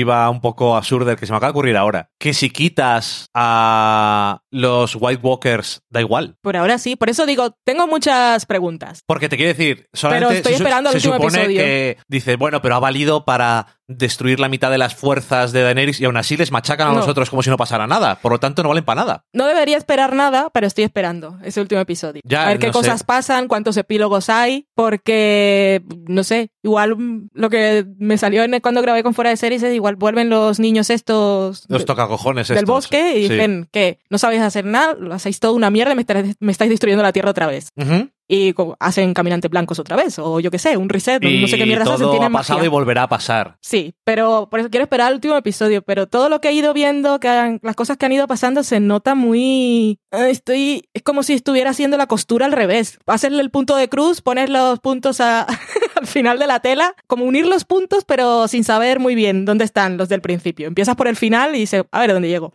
retrospectiva un poco absurda, que se me acaba de ocurrir ahora, que si quitas a los White Walkers, da igual? Por ahora sí, por eso digo, tengo muchas preguntas. Porque te quiero decir, solamente Pero estoy se, esperando se supone episodio. que dices, bueno, pero ha valido para destruir la mitad de las fuerzas de Daenerys y aún así les machacan a No. nosotros como si no pasara nada. Por lo tanto, no valen para nada. No debería esperar nada, pero estoy esperando ese último episodio. Ya, a ver qué sé. cosas pasan, cuántos epílogos hay, porque, no sé, igual lo que me salió en- cuando grabé con Fuera de Series es igual vuelven los niños estos Los de- tocacojones del estos. bosque y Sí. dicen que no sabéis hacer nada, lo hacéis todo una mierda y me estáis, me estáis destruyendo la tierra otra vez. Ujú. Y hacen caminantes blancos otra vez, o yo qué sé, un reset, Y no sé qué mierdas todo hacen, tienen ha pasado magia. y volverá a pasar. Sí, pero por eso quiero esperar al último episodio. Pero todo lo que he ido viendo, que han- las cosas que han ido pasando, se nota muy. eh, Estoy. Es como si estuviera haciendo la costura al revés. Hacerle el punto de cruz, poner los puntos a- al final de la tela, como unir los puntos, pero sin saber muy bien dónde están los del principio. Empiezas por el final y dices, a ver dónde llego.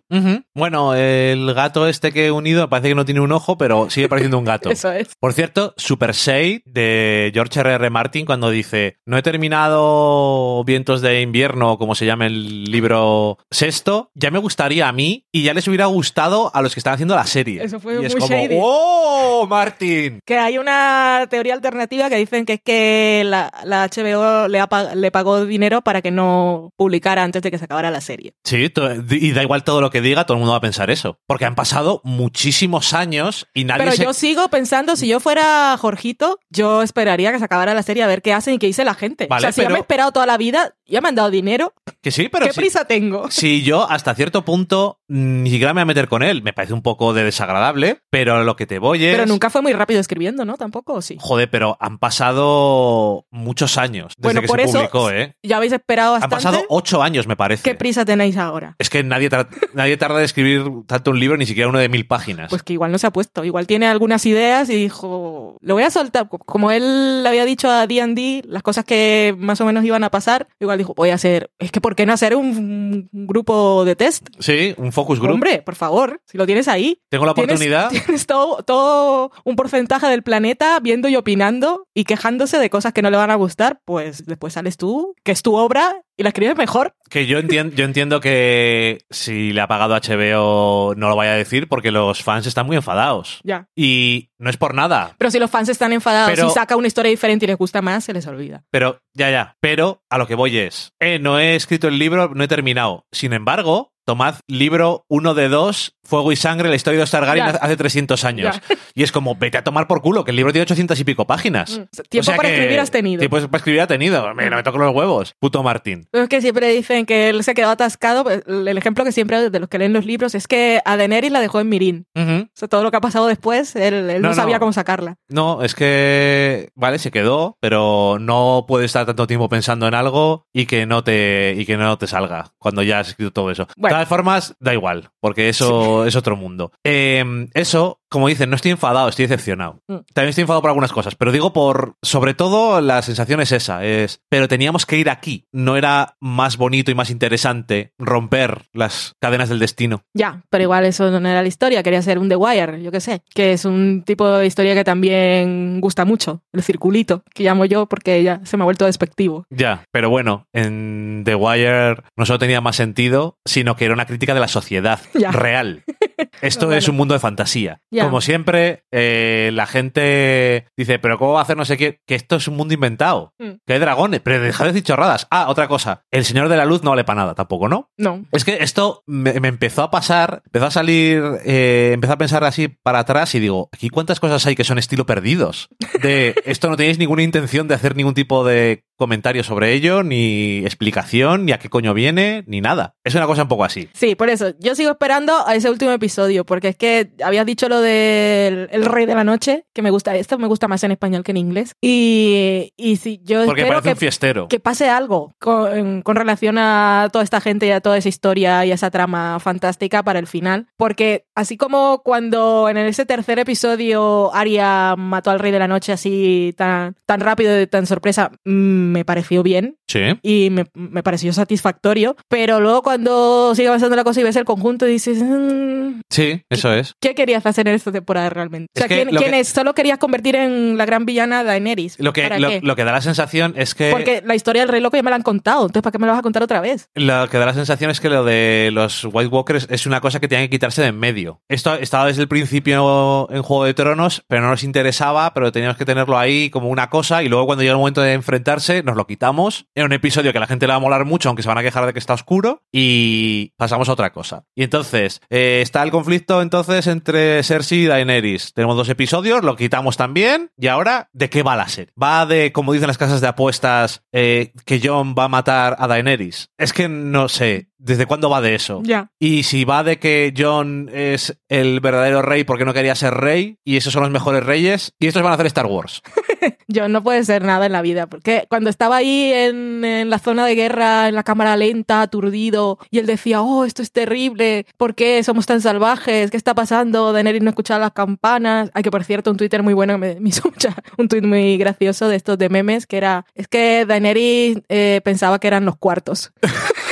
Bueno, el gato este que he unido parece que no tiene un ojo, pero sigue pareciendo un gato. Eso es. Por cierto, Super 6 de George R.R. Martin cuando dice no he terminado Vientos de invierno, como se llama el libro sexto, ya me gustaría a mí y ya les hubiera gustado a los que están haciendo la serie. Eso fue y es muy como, shady. ¡Oh, Martin! Que hay una teoría alternativa que dicen que es que la, la HBO le, ha le pagó dinero para que no publicara antes de que se acabara la serie. Sí, y da igual todo lo que diga, todo el mundo va a pensar eso. Porque han pasado muchísimos años y nadie Pero se... yo sigo pensando, si yo fuera Jorgito, yo esperaría que se acabara la serie a ver qué hacen y qué dice la gente. Vale, o sea, si pero- me he esperado toda la vida, ya me han dado dinero, Que sí, pero ¿qué prisa tengo? Si yo hasta cierto punto ni siquiera me voy a meter con él, me parece un poco de desagradable, pero lo que te voy es... Pero nunca fue muy rápido escribiendo, ¿no? Tampoco, ¿o sí? Joder, pero han pasado muchos años desde Bueno, que por se eso publicó, ¿eh? Ya habéis esperado Han bastante. pasado ocho años, me parece. ¿Qué prisa tenéis ahora? Es que nadie, nadie tarda en escribir tanto un libro, ni siquiera uno de mil páginas. Pues que igual no se ha puesto. Igual tiene algunas ideas y dijo, lo voy a soltar. Como él le había dicho a D&D las cosas que más o menos iban a pasar, igual dijo, voy a hacer... Es que ¿por qué no hacer un, un grupo de test? sí, un focus group. Hombre, por favor, si lo tienes ahí. Tengo la Tienes- oportunidad. Tienes todo, todo un porcentaje del planeta viendo y opinando y quejándose de cosas que no le van a gustar, pues después sales tú, que es tu obra y la escribes mejor. Que yo entiendo, yo entiendo que si le ha pagado HBO no lo vaya a decir porque los fans están muy enfadados. Ya. Y no es por nada. Pero si los fans están enfadados Pero- y saca una historia diferente y les gusta más, se les olvida. Pero, ya, ya. Pero a lo que voy es, eh, no he escrito el libro, no he terminado. Sin embargo, tomad libro 1 de 2, Fuego y Sangre, la historia de los Targaryen Ya. hace 300 años. Y es como, vete a tomar por culo, que el libro tiene 800 y pico páginas. Mm. Tiempo para escribir has tenido. Tiempo para escribir ha tenido. Me, no me toco los huevos. Puto Martín. Es que siempre dicen que él se quedó atascado. pues, El ejemplo que siempre de los que leen los libros es que a Daenerys la dejó en Mirin. Ujú. O sea, todo lo que ha pasado después, él, él no, No, sabía cómo sacarla. No, es que, vale, se quedó, pero no puedes estar tanto tiempo pensando en algo y que no te, y que no te salga cuando ya has escrito todo eso. Bueno. De todas formas, da igual, porque eso es otro mundo. Eh, eso, como dicen, no estoy enfadado, estoy decepcionado. Mm. También estoy enfadado por algunas cosas, pero digo por, sobre todo, la sensación es esa, es, pero teníamos que ir aquí. No era más bonito y más interesante romper las cadenas del destino. Ya, pero igual eso no era la historia, quería ser un The Wire, yo qué sé, que es un tipo de historia que también gusta mucho, el circulito, que llamo yo porque ya se me ha vuelto despectivo. Ya, pero bueno, en The Wire no solo tenía más sentido, sino que era una crítica de la sociedad Ya. real. Esto Bueno. es un mundo de fantasía. Como siempre, eh, la gente dice, pero ¿cómo va a hacer no sé qué? Que esto es un mundo inventado. Mm. Que hay dragones, pero dejad de decir chorradas. Ah, otra cosa. El Señor de la Luz no vale para nada tampoco, ¿no? No, Es que esto me, me empezó a pasar, empezó a salir, eh, empezó a pensar así para atrás y digo, aquí cuántas cosas hay que son estilo perdidos. De esto no tenéis ninguna intención de hacer ningún tipo de comentario sobre ello, ni explicación, ni a qué coño viene, ni nada. Es una cosa un poco así. Sí, por eso. Yo sigo esperando a ese último episodio, porque es que habías dicho lo del el Rey de la Noche, que me gusta, esto me gusta más en español que en inglés. Y, y sí, yo Porque espero parece un que, fiestero. que pase algo con, con relación a toda esta gente y a toda esa historia y a esa trama fantástica para el final. Porque así como cuando en ese tercer episodio Arya mató al Rey de la Noche así tan, tan rápido y tan sorpresa, mm, me pareció bien Sí. y me, me pareció satisfactorio, pero luego cuando sigue avanzando la cosa y ves el conjunto dices, "Mm, Sí, eso es. ¿qué querías hacer en esta temporada realmente? O sea, Es que ¿quién, lo quién que- es? ¿Solo querías convertir en la gran villana Daenerys? Lo que, ¿Para lo, que da la sensación es que. Porque la historia del Rey Loco ya me la han contado, entonces ¿para qué me la vas a contar otra vez? Lo que da la sensación es que lo de los White Walkers es una cosa que tiene que quitarse de en medio. Esto estaba desde el principio en Juego de Tronos, pero no nos interesaba, pero teníamos que tenerlo ahí como una cosa y luego cuando llega el momento de enfrentarse nos lo quitamos en un episodio que a la gente le va a molar mucho, aunque se van a quejar de que está oscuro, y pasamos a otra cosa. Y entonces, eh, está el conflicto entonces entre Cersei y Daenerys. Tenemos dos episodios, lo quitamos también, y ahora, ¿de qué va la serie? Va de, como dicen las casas de apuestas, eh, que John va a matar a Daenerys. Es que no sé, ¿desde cuándo va de eso? Ya. Y si va de que John es el verdadero rey porque no quería ser rey, y esos son los mejores reyes, y estos van a hacer Star Wars. Yo no puede ser nada en la vida, porque cuando estaba ahí en, en, la zona de guerra, en la cámara lenta, aturdido, y él decía, oh, esto es terrible, ¿por qué somos tan salvajes? ¿Qué está pasando? Daenerys no escuchaba las campanas. Hay que, por cierto, un Twitter muy bueno, me, me hizo un tweet muy gracioso de estos de memes, que era, es que Daenerys eh, pensaba que eran los cuartos.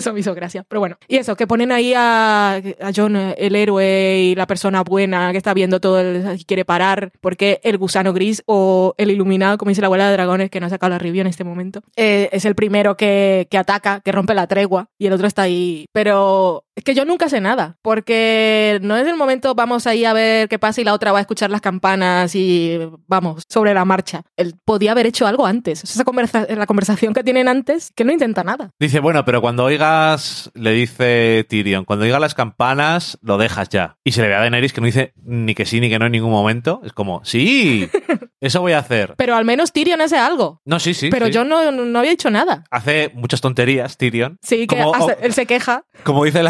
eso me hizo gracia. Pero bueno, y eso, que ponen ahí a, a John, el héroe y la persona buena que está viendo todo, y quiere parar, porque el gusano gris o el iluminado, como dice la abuela de dragones, que no ha sacado la review en este momento, eh, es el primero que, que ataca, que rompe la tregua, y el otro está ahí. Pero es que yo nunca sé nada, porque no es el momento, vamos ahí a ver qué pasa y la otra va a escuchar las campanas y vamos, sobre la marcha. Él podía haber hecho algo antes. Esa conversa la conversación que tienen antes, que no intenta nada. Dice, bueno, pero cuando oigas, le dice Tyrion, cuando oigas las campanas, lo dejas ya. Y se le ve a Daenerys que no dice ni que sí ni que no en ningún momento. Es como, sí, eso voy a hacer. Pero al menos Tyrion hace algo. No, sí, sí. Pero sí. yo no, no había hecho nada. Hace muchas tonterías, Tyrion. Sí, que Como- hace- él se queja. Como dice el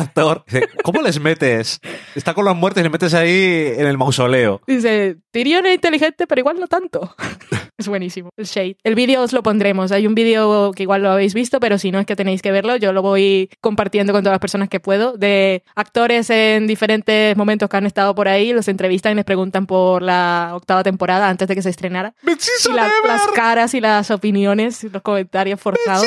dice, ¿cómo les metes? Está con los muertos y les metes ahí en el mausoleo. Dice, Tyrion es inteligente, pero igual no tanto. es buenísimo. El Shade. El vídeo os lo pondremos. Hay un vídeo que igual lo habéis visto, pero si no es que tenéis que verlo, yo lo voy compartiendo con todas las personas que puedo, de actores en diferentes momentos que han estado por ahí, los entrevistan y les preguntan por la octava temporada antes de que se estrenara. Y la- las caras y las opiniones, los comentarios forzados.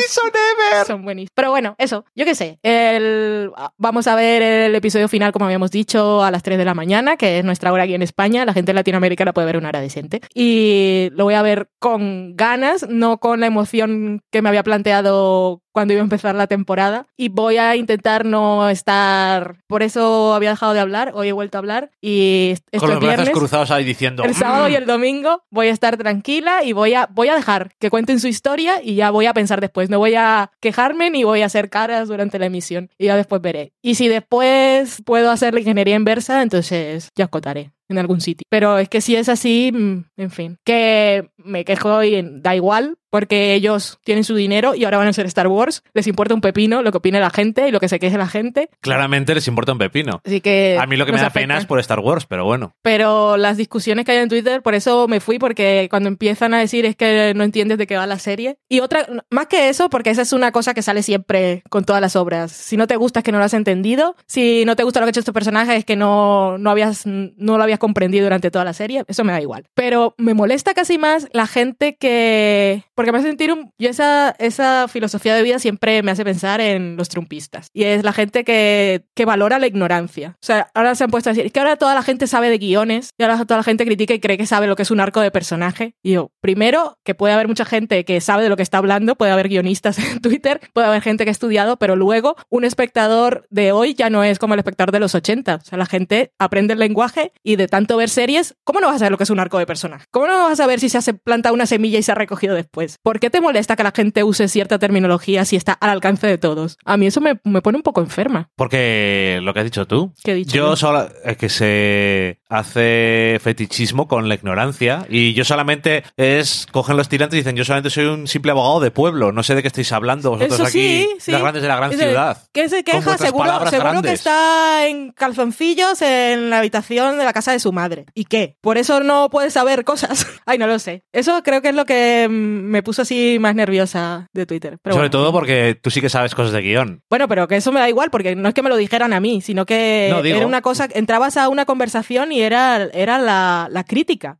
Son buenísimos. Pero bueno, eso, yo qué sé. El, vamos a ver el episodio final, como habíamos dicho, a las 3 de la mañana, que es nuestra hora aquí en España. La gente en Latinoamérica la puede ver una hora decente. Y lo voy a ver con ganas, no con la emoción que me había planteado cuando iba a empezar la temporada. Y voy a intentar no estar. Por eso había dejado de hablar, hoy he vuelto a hablar. Y estos Con los brazos viernes. cruzados ahí diciendo. El sábado y "Mm". el domingo voy a estar tranquila y voy a, voy a dejar que cuenten su historia y ya voy a pensar después. No voy a quejarme ni voy a hacer caras durante la emisión y ya después veré. Y si después puedo hacer la ingeniería inversa, entonces ya os contaré en algún sitio. Pero es que si es así, mm, en fin, que me quejo y da igual porque ellos tienen su dinero y ahora van a ser Star Wars. Les importa un pepino lo que opine la gente y lo que se queje la gente. Claramente les importa un pepino. Así que... A mí lo que me da afecta. pena es por Star Wars, pero bueno. Pero las discusiones que hay en Twitter, por eso me fui, porque cuando empiezan a decir es que no entiendes de qué va la serie. Y otra, más que eso, porque esa es una cosa que sale siempre con todas las obras. Si no te gusta es que no lo has entendido. Si no te gusta lo que ha hecho este personaje es que no, no, habías, no lo habías comprendido durante toda la serie. Eso me da igual. Pero me molesta casi más la gente que... Porque me hace sentir un... Yo esa, esa filosofía de vida siempre me hace pensar en los trumpistas. Y es la gente que, que valora la ignorancia. O sea, ahora se han puesto a decir, es que ahora toda la gente sabe de guiones y ahora toda la gente critica y cree que sabe lo que es un arco de personaje. Y yo, primero, que puede haber mucha gente que sabe de lo que está hablando, puede haber guionistas en Twitter, puede haber gente que ha estudiado, pero luego un espectador de hoy ya no es como el espectador de los 80. O sea, la gente aprende el lenguaje y de tanto ver series, ¿cómo no vas a saber lo que es un arco de personaje? ¿Cómo no vas a saber si se ha plantado una semilla y se ha recogido después? ¿Por qué te molesta que la gente use cierta terminología si está al alcance de todos? A mí eso me, me pone un poco enferma. Porque lo que has dicho tú. ¿Qué he dicho? Yo solo es que se hace fetichismo con la ignorancia y yo solamente es cogen los tirantes y dicen yo solamente soy un simple abogado de pueblo, no sé de qué estáis hablando vosotros Eso aquí, sí, sí. las grandes de la gran ciudad. Que se queja, seguro, seguro que está en calzoncillos en la habitación de la casa de su madre. ¿Y qué? Por eso no puede saber cosas. Ay, no lo sé. Eso creo que es lo que mm, me puso así más nerviosa de Twitter. Pero Sobre bueno. todo porque tú sí que sabes cosas de guion. Bueno, pero que eso me da igual, porque no es que me lo dijeran a mí, sino que No, digo. era una cosa, entrabas a una conversación y era, era la, la crítica.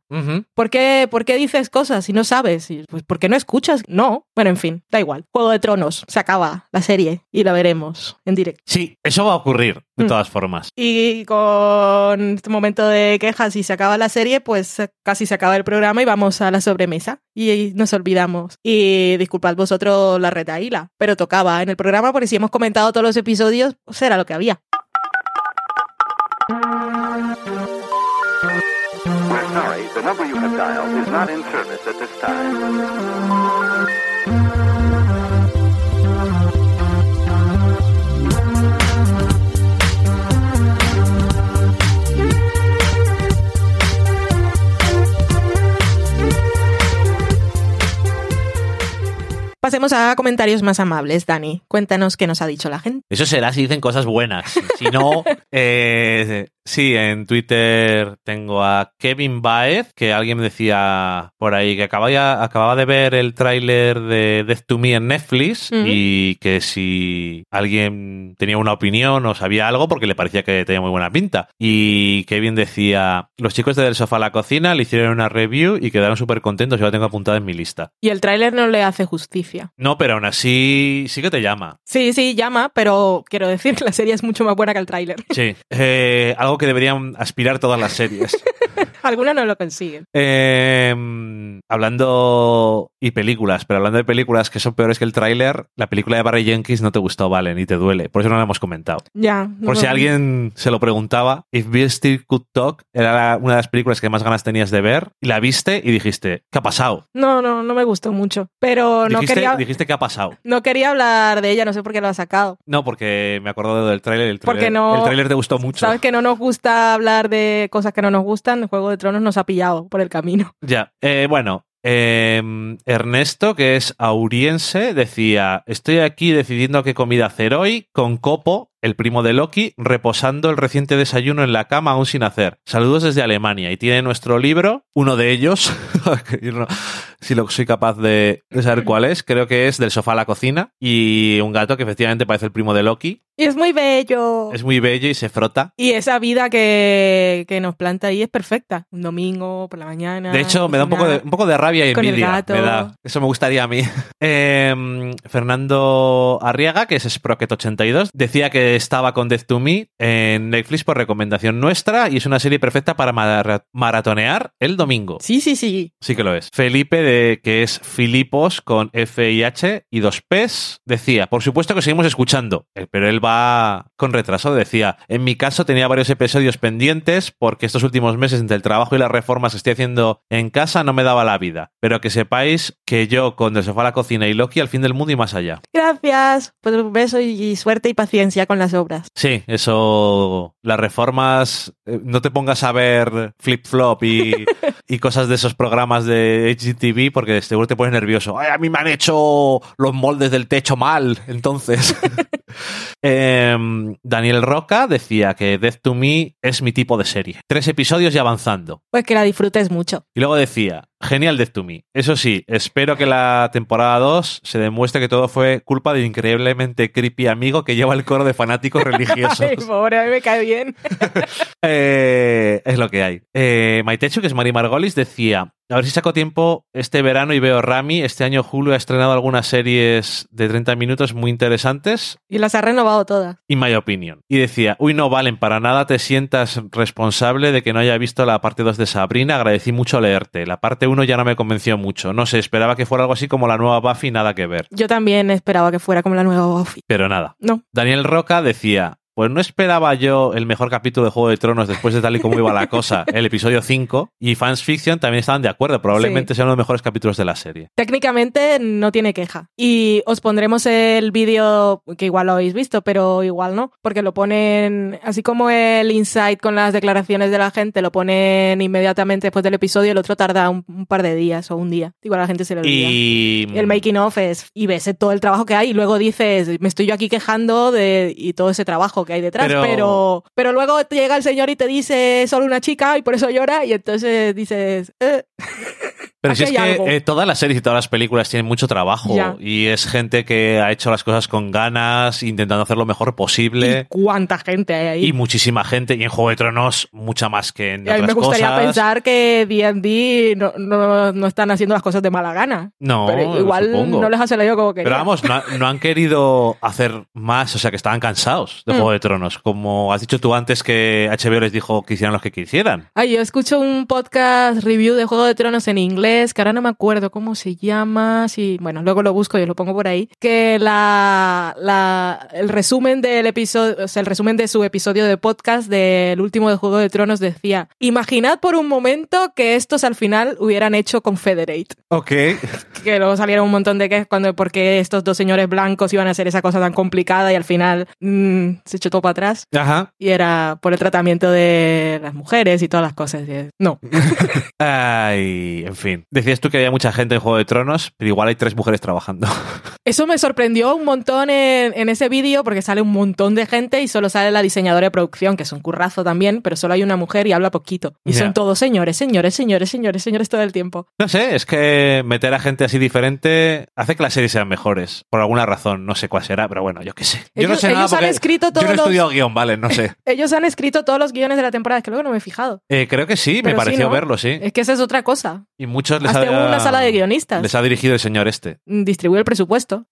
¿Por qué, ¿Por qué dices cosas si no sabes? Y, Pues porque no escuchas. No. Bueno, en fin, da igual. Juego de Tronos, se acaba la serie y la veremos en directo. Sí, eso va a ocurrir de Mm. todas formas. Y con este momento de quejas y se acaba la serie, pues casi se acaba el programa y vamos a la sobremesa. Y nos olvidamos. Y disculpad vosotros la retaíla, pero tocaba en el programa porque si hemos comentado todos los episodios, pues era lo que había. The number you have dialed is not in service at this time. Pasemos a comentarios más amables, Dani. Cuéntanos qué nos ha dicho la gente. Eso será si dicen cosas buenas. Si no, eh, sí, en Twitter tengo a Kevin Baez, que alguien me decía por ahí que acababa, acababa de ver el tráiler de Death to Me en Netflix y que si alguien tenía una opinión o sabía algo porque le parecía que tenía muy buena pinta. Y Kevin decía, los chicos de Del Sofá a la Cocina le hicieron una review y quedaron súper contentos y lo tengo apuntado en mi lista. Y el tráiler no le hace justicia. No, pero aún así sí que te llama. Sí, sí, llama, pero quiero decir, la serie es mucho más buena que el tráiler. Sí, eh, algo que deberían aspirar todas las series. Algunas no lo consiguen. Eh, hablando y películas, pero hablando de películas que son peores que el tráiler, la película de Barry Jenkins no te gustó, vale, ni te duele. Por eso no la hemos comentado. Ya. no Por si alguien se lo preguntaba, If Bill Still Could Talk era una de las películas que más ganas tenías de ver y la viste y dijiste, ¿qué ha pasado? No, no, no me gustó mucho. Pero no dijiste, quería, dijiste, ¿qué ha pasado? no quería hablar de ella, no sé por qué lo ha sacado. No, porque me acuerdo del tráiler. El Porque tráiler no- el tráiler te gustó mucho. Sabes que no nos gusta hablar de cosas que no nos gustan. Juego de Tronos nos ha pillado por el camino. Ya, eh, bueno, eh, Ernesto, que es auriense, decía, estoy aquí decidiendo qué comida hacer hoy con Copo, el primo de Loki, reposando el reciente desayuno en la cama aún sin hacer. Saludos desde Alemania y tiene nuestro libro, uno de ellos, si lo soy capaz de saber cuál es, creo que es del sofá a la cocina y un gato que efectivamente parece el primo de Loki. Y es muy bello. Es muy bello y se frota. Y esa vida que, que nos planta ahí es perfecta. Un domingo, por la mañana. De hecho, me da un poco de, un poco de rabia y envidia. Me da. Eso me gustaría a mí. Eh, Fernando Arriaga, que es Sprocket82, decía que estaba con Death to Me en Netflix por recomendación nuestra y es una serie perfecta para mara- maratonear el domingo. Sí, sí, sí. Sí que lo es. Felipe, de, que es Filipos con F y H y dos P's, decía, por supuesto que seguimos escuchando, eh, pero él va con retraso. Decía, en mi caso tenía varios episodios pendientes porque estos últimos meses entre el trabajo y las reformas que estoy haciendo en casa no me daba la vida. Pero que sepáis que yo con Del Sofá a la Cocina y Loki al fin del mundo y más allá. Gracias. Pues un beso y suerte y paciencia con las obras. Sí, eso, las reformas, eh, no te pongas a ver flip-flop y, y cosas de esos programas de HGTV porque seguro te pones nervioso. Ay, a mí me han hecho los moldes del techo mal, entonces. Em, Daniel Roca decía que Death to Me es mi tipo de serie. Tres episodios y avanzando. Pues que la disfrutes mucho. Y luego decía, genial Death to Me. Eso sí, espero que la temporada 2 se demuestre que todo fue culpa del increíblemente creepy amigo que lleva el coro de fanáticos religiosos. Ay, pobre, a mí me cae bien. Eh, es lo que hay. Eh, Maitechu, que es Mari Margolis, decía: A ver si saco tiempo este verano y veo Rami. Este año Hulu ha estrenado algunas series de 30 minutos muy interesantes, Y las ha renovado todas. in my opinion. Y decía: Uy, no valen para nada, te sientas responsable de que no haya visto la parte 2 de Sabrina. Agradecí mucho leerte. La parte 1 ya no me convenció mucho. No sé, esperaba que fuera algo así como la nueva Buffy, nada que ver. Yo también esperaba que fuera como la nueva Buffy. Pero nada. No. Daniel Roca decía, pues no esperaba yo el mejor capítulo de Juego de Tronos después de tal y como iba la cosa, el episodio 5, y Fans Fiction también estaban de acuerdo, probablemente Sí. sea uno de los mejores capítulos de la serie. Técnicamente no tiene queja. Y os pondremos el vídeo, que igual lo habéis visto, pero igual no, porque lo ponen, así como el insight con las declaraciones de la gente, lo ponen inmediatamente después del episodio, el otro tarda un, un par de días o un día. Igual a la gente se le olvida. Y... El making of es, y ves todo el trabajo que hay, y luego dices, me estoy yo aquí quejando de y todo ese trabajo que hay detrás, Pero- pero, pero, luego llega el señor y te dice solo una chica y por eso llora, y entonces dices, eh, Pero si es que eh, todas las series y todas las películas tienen mucho trabajo Ya. y es gente que ha hecho las cosas con ganas, intentando hacer lo mejor ¿y posible. cuánta gente hay ahí? Y muchísima gente, y en Juego de Tronos mucha más que en Y a mí otras me gustaría cosas. pensar que D&D no, no, no están haciendo las cosas de mala gana. No, pero igual supongo. no les ha salido como que. Pero vamos, no, no han querido hacer más, o sea que estaban cansados de Mm. Juego de Tronos. Como has dicho tú antes que HBO les dijo que hicieran lo que quisieran. Ay, yo escucho un podcast review de Juego de Tronos en inglés, que ahora no me acuerdo cómo se llama, si, bueno, luego lo busco y lo pongo por ahí, que la, la, el resumen del episodio, o sea, el resumen de su episodio de podcast del último de Juego de Tronos decía, imaginad por un momento que estos al final hubieran hecho Confederate. Ok. Que luego salieron un montón de que cuando, porque estos dos señores blancos iban a hacer esa cosa tan complicada y al final mm, se echó todo para atrás. Ajá. Y era por el tratamiento de las mujeres y todas las cosas. No. Ay, en fin. Decías tú que había mucha gente en Juego de Tronos, pero igual hay tres mujeres trabajando. Eso me sorprendió un montón en, en ese vídeo porque sale un montón de gente y solo sale la diseñadora de producción, que es un currazo también, pero solo hay una mujer y habla poquito. Y son todos señores, señores, señores, señores, señores todo el tiempo. No sé, es que meter a gente así diferente hace que las series sean mejores. Por alguna razón, no sé cuál será, pero bueno, yo qué sé. Yo no Ellos- sé nada ellos han porque escrito yo todos no he los- estudiado guion, vale, no sé. Ellos han escrito todos los guiones de la temporada, es que luego no me he fijado. Eh, creo que sí, me sí, pareció ¿no? verlo, sí. Es que esa es otra cosa. Y muchos les Hasta ha, una sala de guionistas. les ha dirigido el señor este. Distribuye el presupuesto.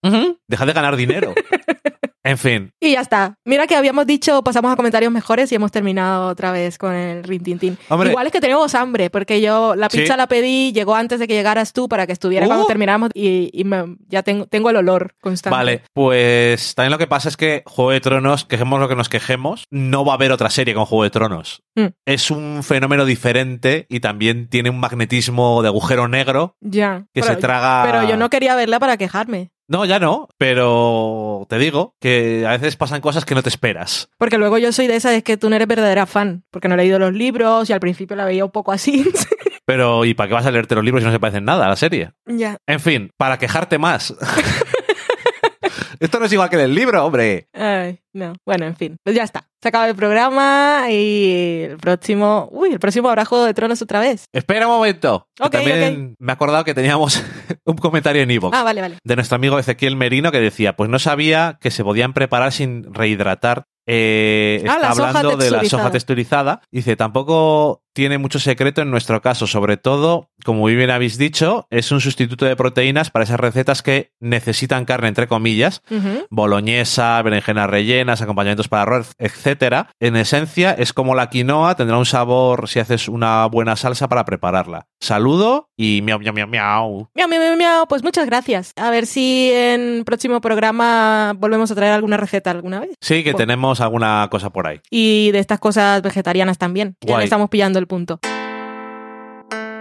Deja de ganar dinero. en fin, Y ya está. Mira que habíamos dicho, pasamos a comentarios mejores y hemos terminado otra vez con el rintintín. Igual es que tenemos hambre, porque yo la Sí. pizza la pedí, llegó antes de que llegaras tú para que estuviera Uh. cuando termináramos y, y me- ya tengo, tengo el olor constante. vale. Pues también lo que pasa es que Juego de Tronos, quejemos lo que nos quejemos, no va a haber otra serie con Juego de Tronos. Mm. Es un fenómeno diferente y también tiene un magnetismo de agujero negro Ya. que pero, se traga. Pero yo no quería verla para quejarme. No, ya no, pero te digo que a veces pasan cosas que no te esperas. Porque luego yo soy de esa, es que tú no eres verdadera fan, porque no he leído los libros y al principio la veía un poco así. Pero, ¿y para qué vas a leerte los libros si no se parecen nada a la serie? ya. En fin, para quejarte más. Esto no es igual que en el libro, hombre. Ay, no. Bueno, en fin. Pues ya está. Se acaba el programa y el próximo. Uy, el próximo habrá Juego de Tronos otra vez. Espera un momento. que Ok, también me he acordado que teníamos un comentario en Evox. Ah, vale, vale. de nuestro amigo Ezequiel Merino que decía, pues no sabía que se podían preparar sin rehidratar. Eh, Ah, está hablando de la soja texturizada. Dice, tampoco tiene mucho secreto en nuestro caso. Sobre todo, como muy bien habéis dicho, es un sustituto de proteínas para esas recetas que necesitan carne, entre comillas. Boloñesa, berenjenas rellenas, acompañamientos para arroz, etcétera. En esencia, es como la quinoa, tendrá un sabor si haces una buena salsa para prepararla. Saludo y miau, miau, miau, miau. Miau, miau, miau, miau. Pues muchas gracias. A ver si en próximo programa volvemos a traer alguna receta alguna vez. Sí, que tenemos alguna cosa por ahí. Y de estas cosas vegetarianas también. Ya le estamos pillando el punto.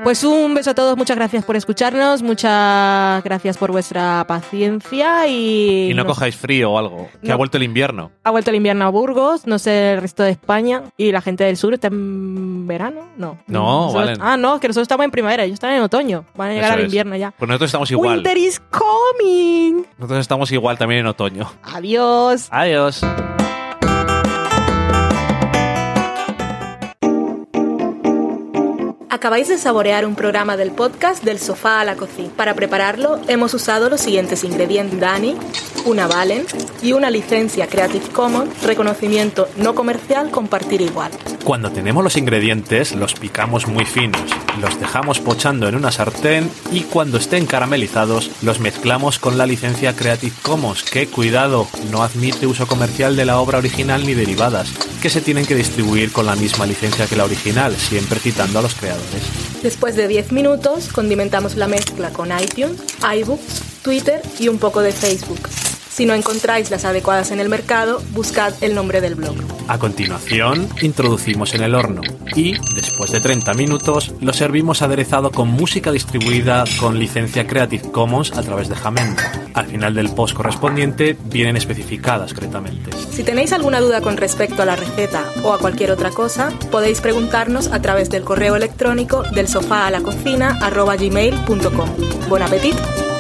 Pues un beso a todos, muchas gracias por escucharnos, muchas gracias por vuestra paciencia y... Y no cojáis frío o algo, que No. ha vuelto el invierno. Ha vuelto el invierno a Burgos, no sé el resto de España. ¿Y la gente del sur está en verano? No. No, Nosotros- Valen. Ah, no, que nosotros estamos en primavera, ellos están en otoño. Van a llegar Eso al es. invierno ya. Pues nosotros estamos igual. Winter is coming. Nosotros estamos igual también en otoño. Adiós. Adiós. Acabáis de saborear un programa del podcast Del Sofá a la Cocina. Para prepararlo hemos usado los siguientes ingredientes. Dani, una Valen y una licencia Creative Commons, reconocimiento no comercial, compartir igual. Cuando tenemos los ingredientes, los picamos muy finos, los dejamos pochando en una sartén y cuando estén caramelizados, los mezclamos con la licencia Creative Commons, que cuidado, no admite uso comercial de la obra original ni derivadas, que se tienen que distribuir con la misma licencia que la original, siempre citando a los creadores. Después de 10 minutos, condimentamos la mezcla con iTunes, iBooks, Twitter y un poco de Facebook. Si no encontráis las adecuadas en el mercado, buscad el nombre del blog. A continuación, introducimos en el horno y, después de 30 minutos, lo servimos aderezado con música distribuida con licencia Creative Commons a través de Jamendo. Al final del post correspondiente vienen especificadas concretamente. Si tenéis alguna duda con respecto a la receta o a cualquier otra cosa, podéis preguntarnos a través del correo electrónico del sofá a la cocina arroba gmail.com. Buen apetito.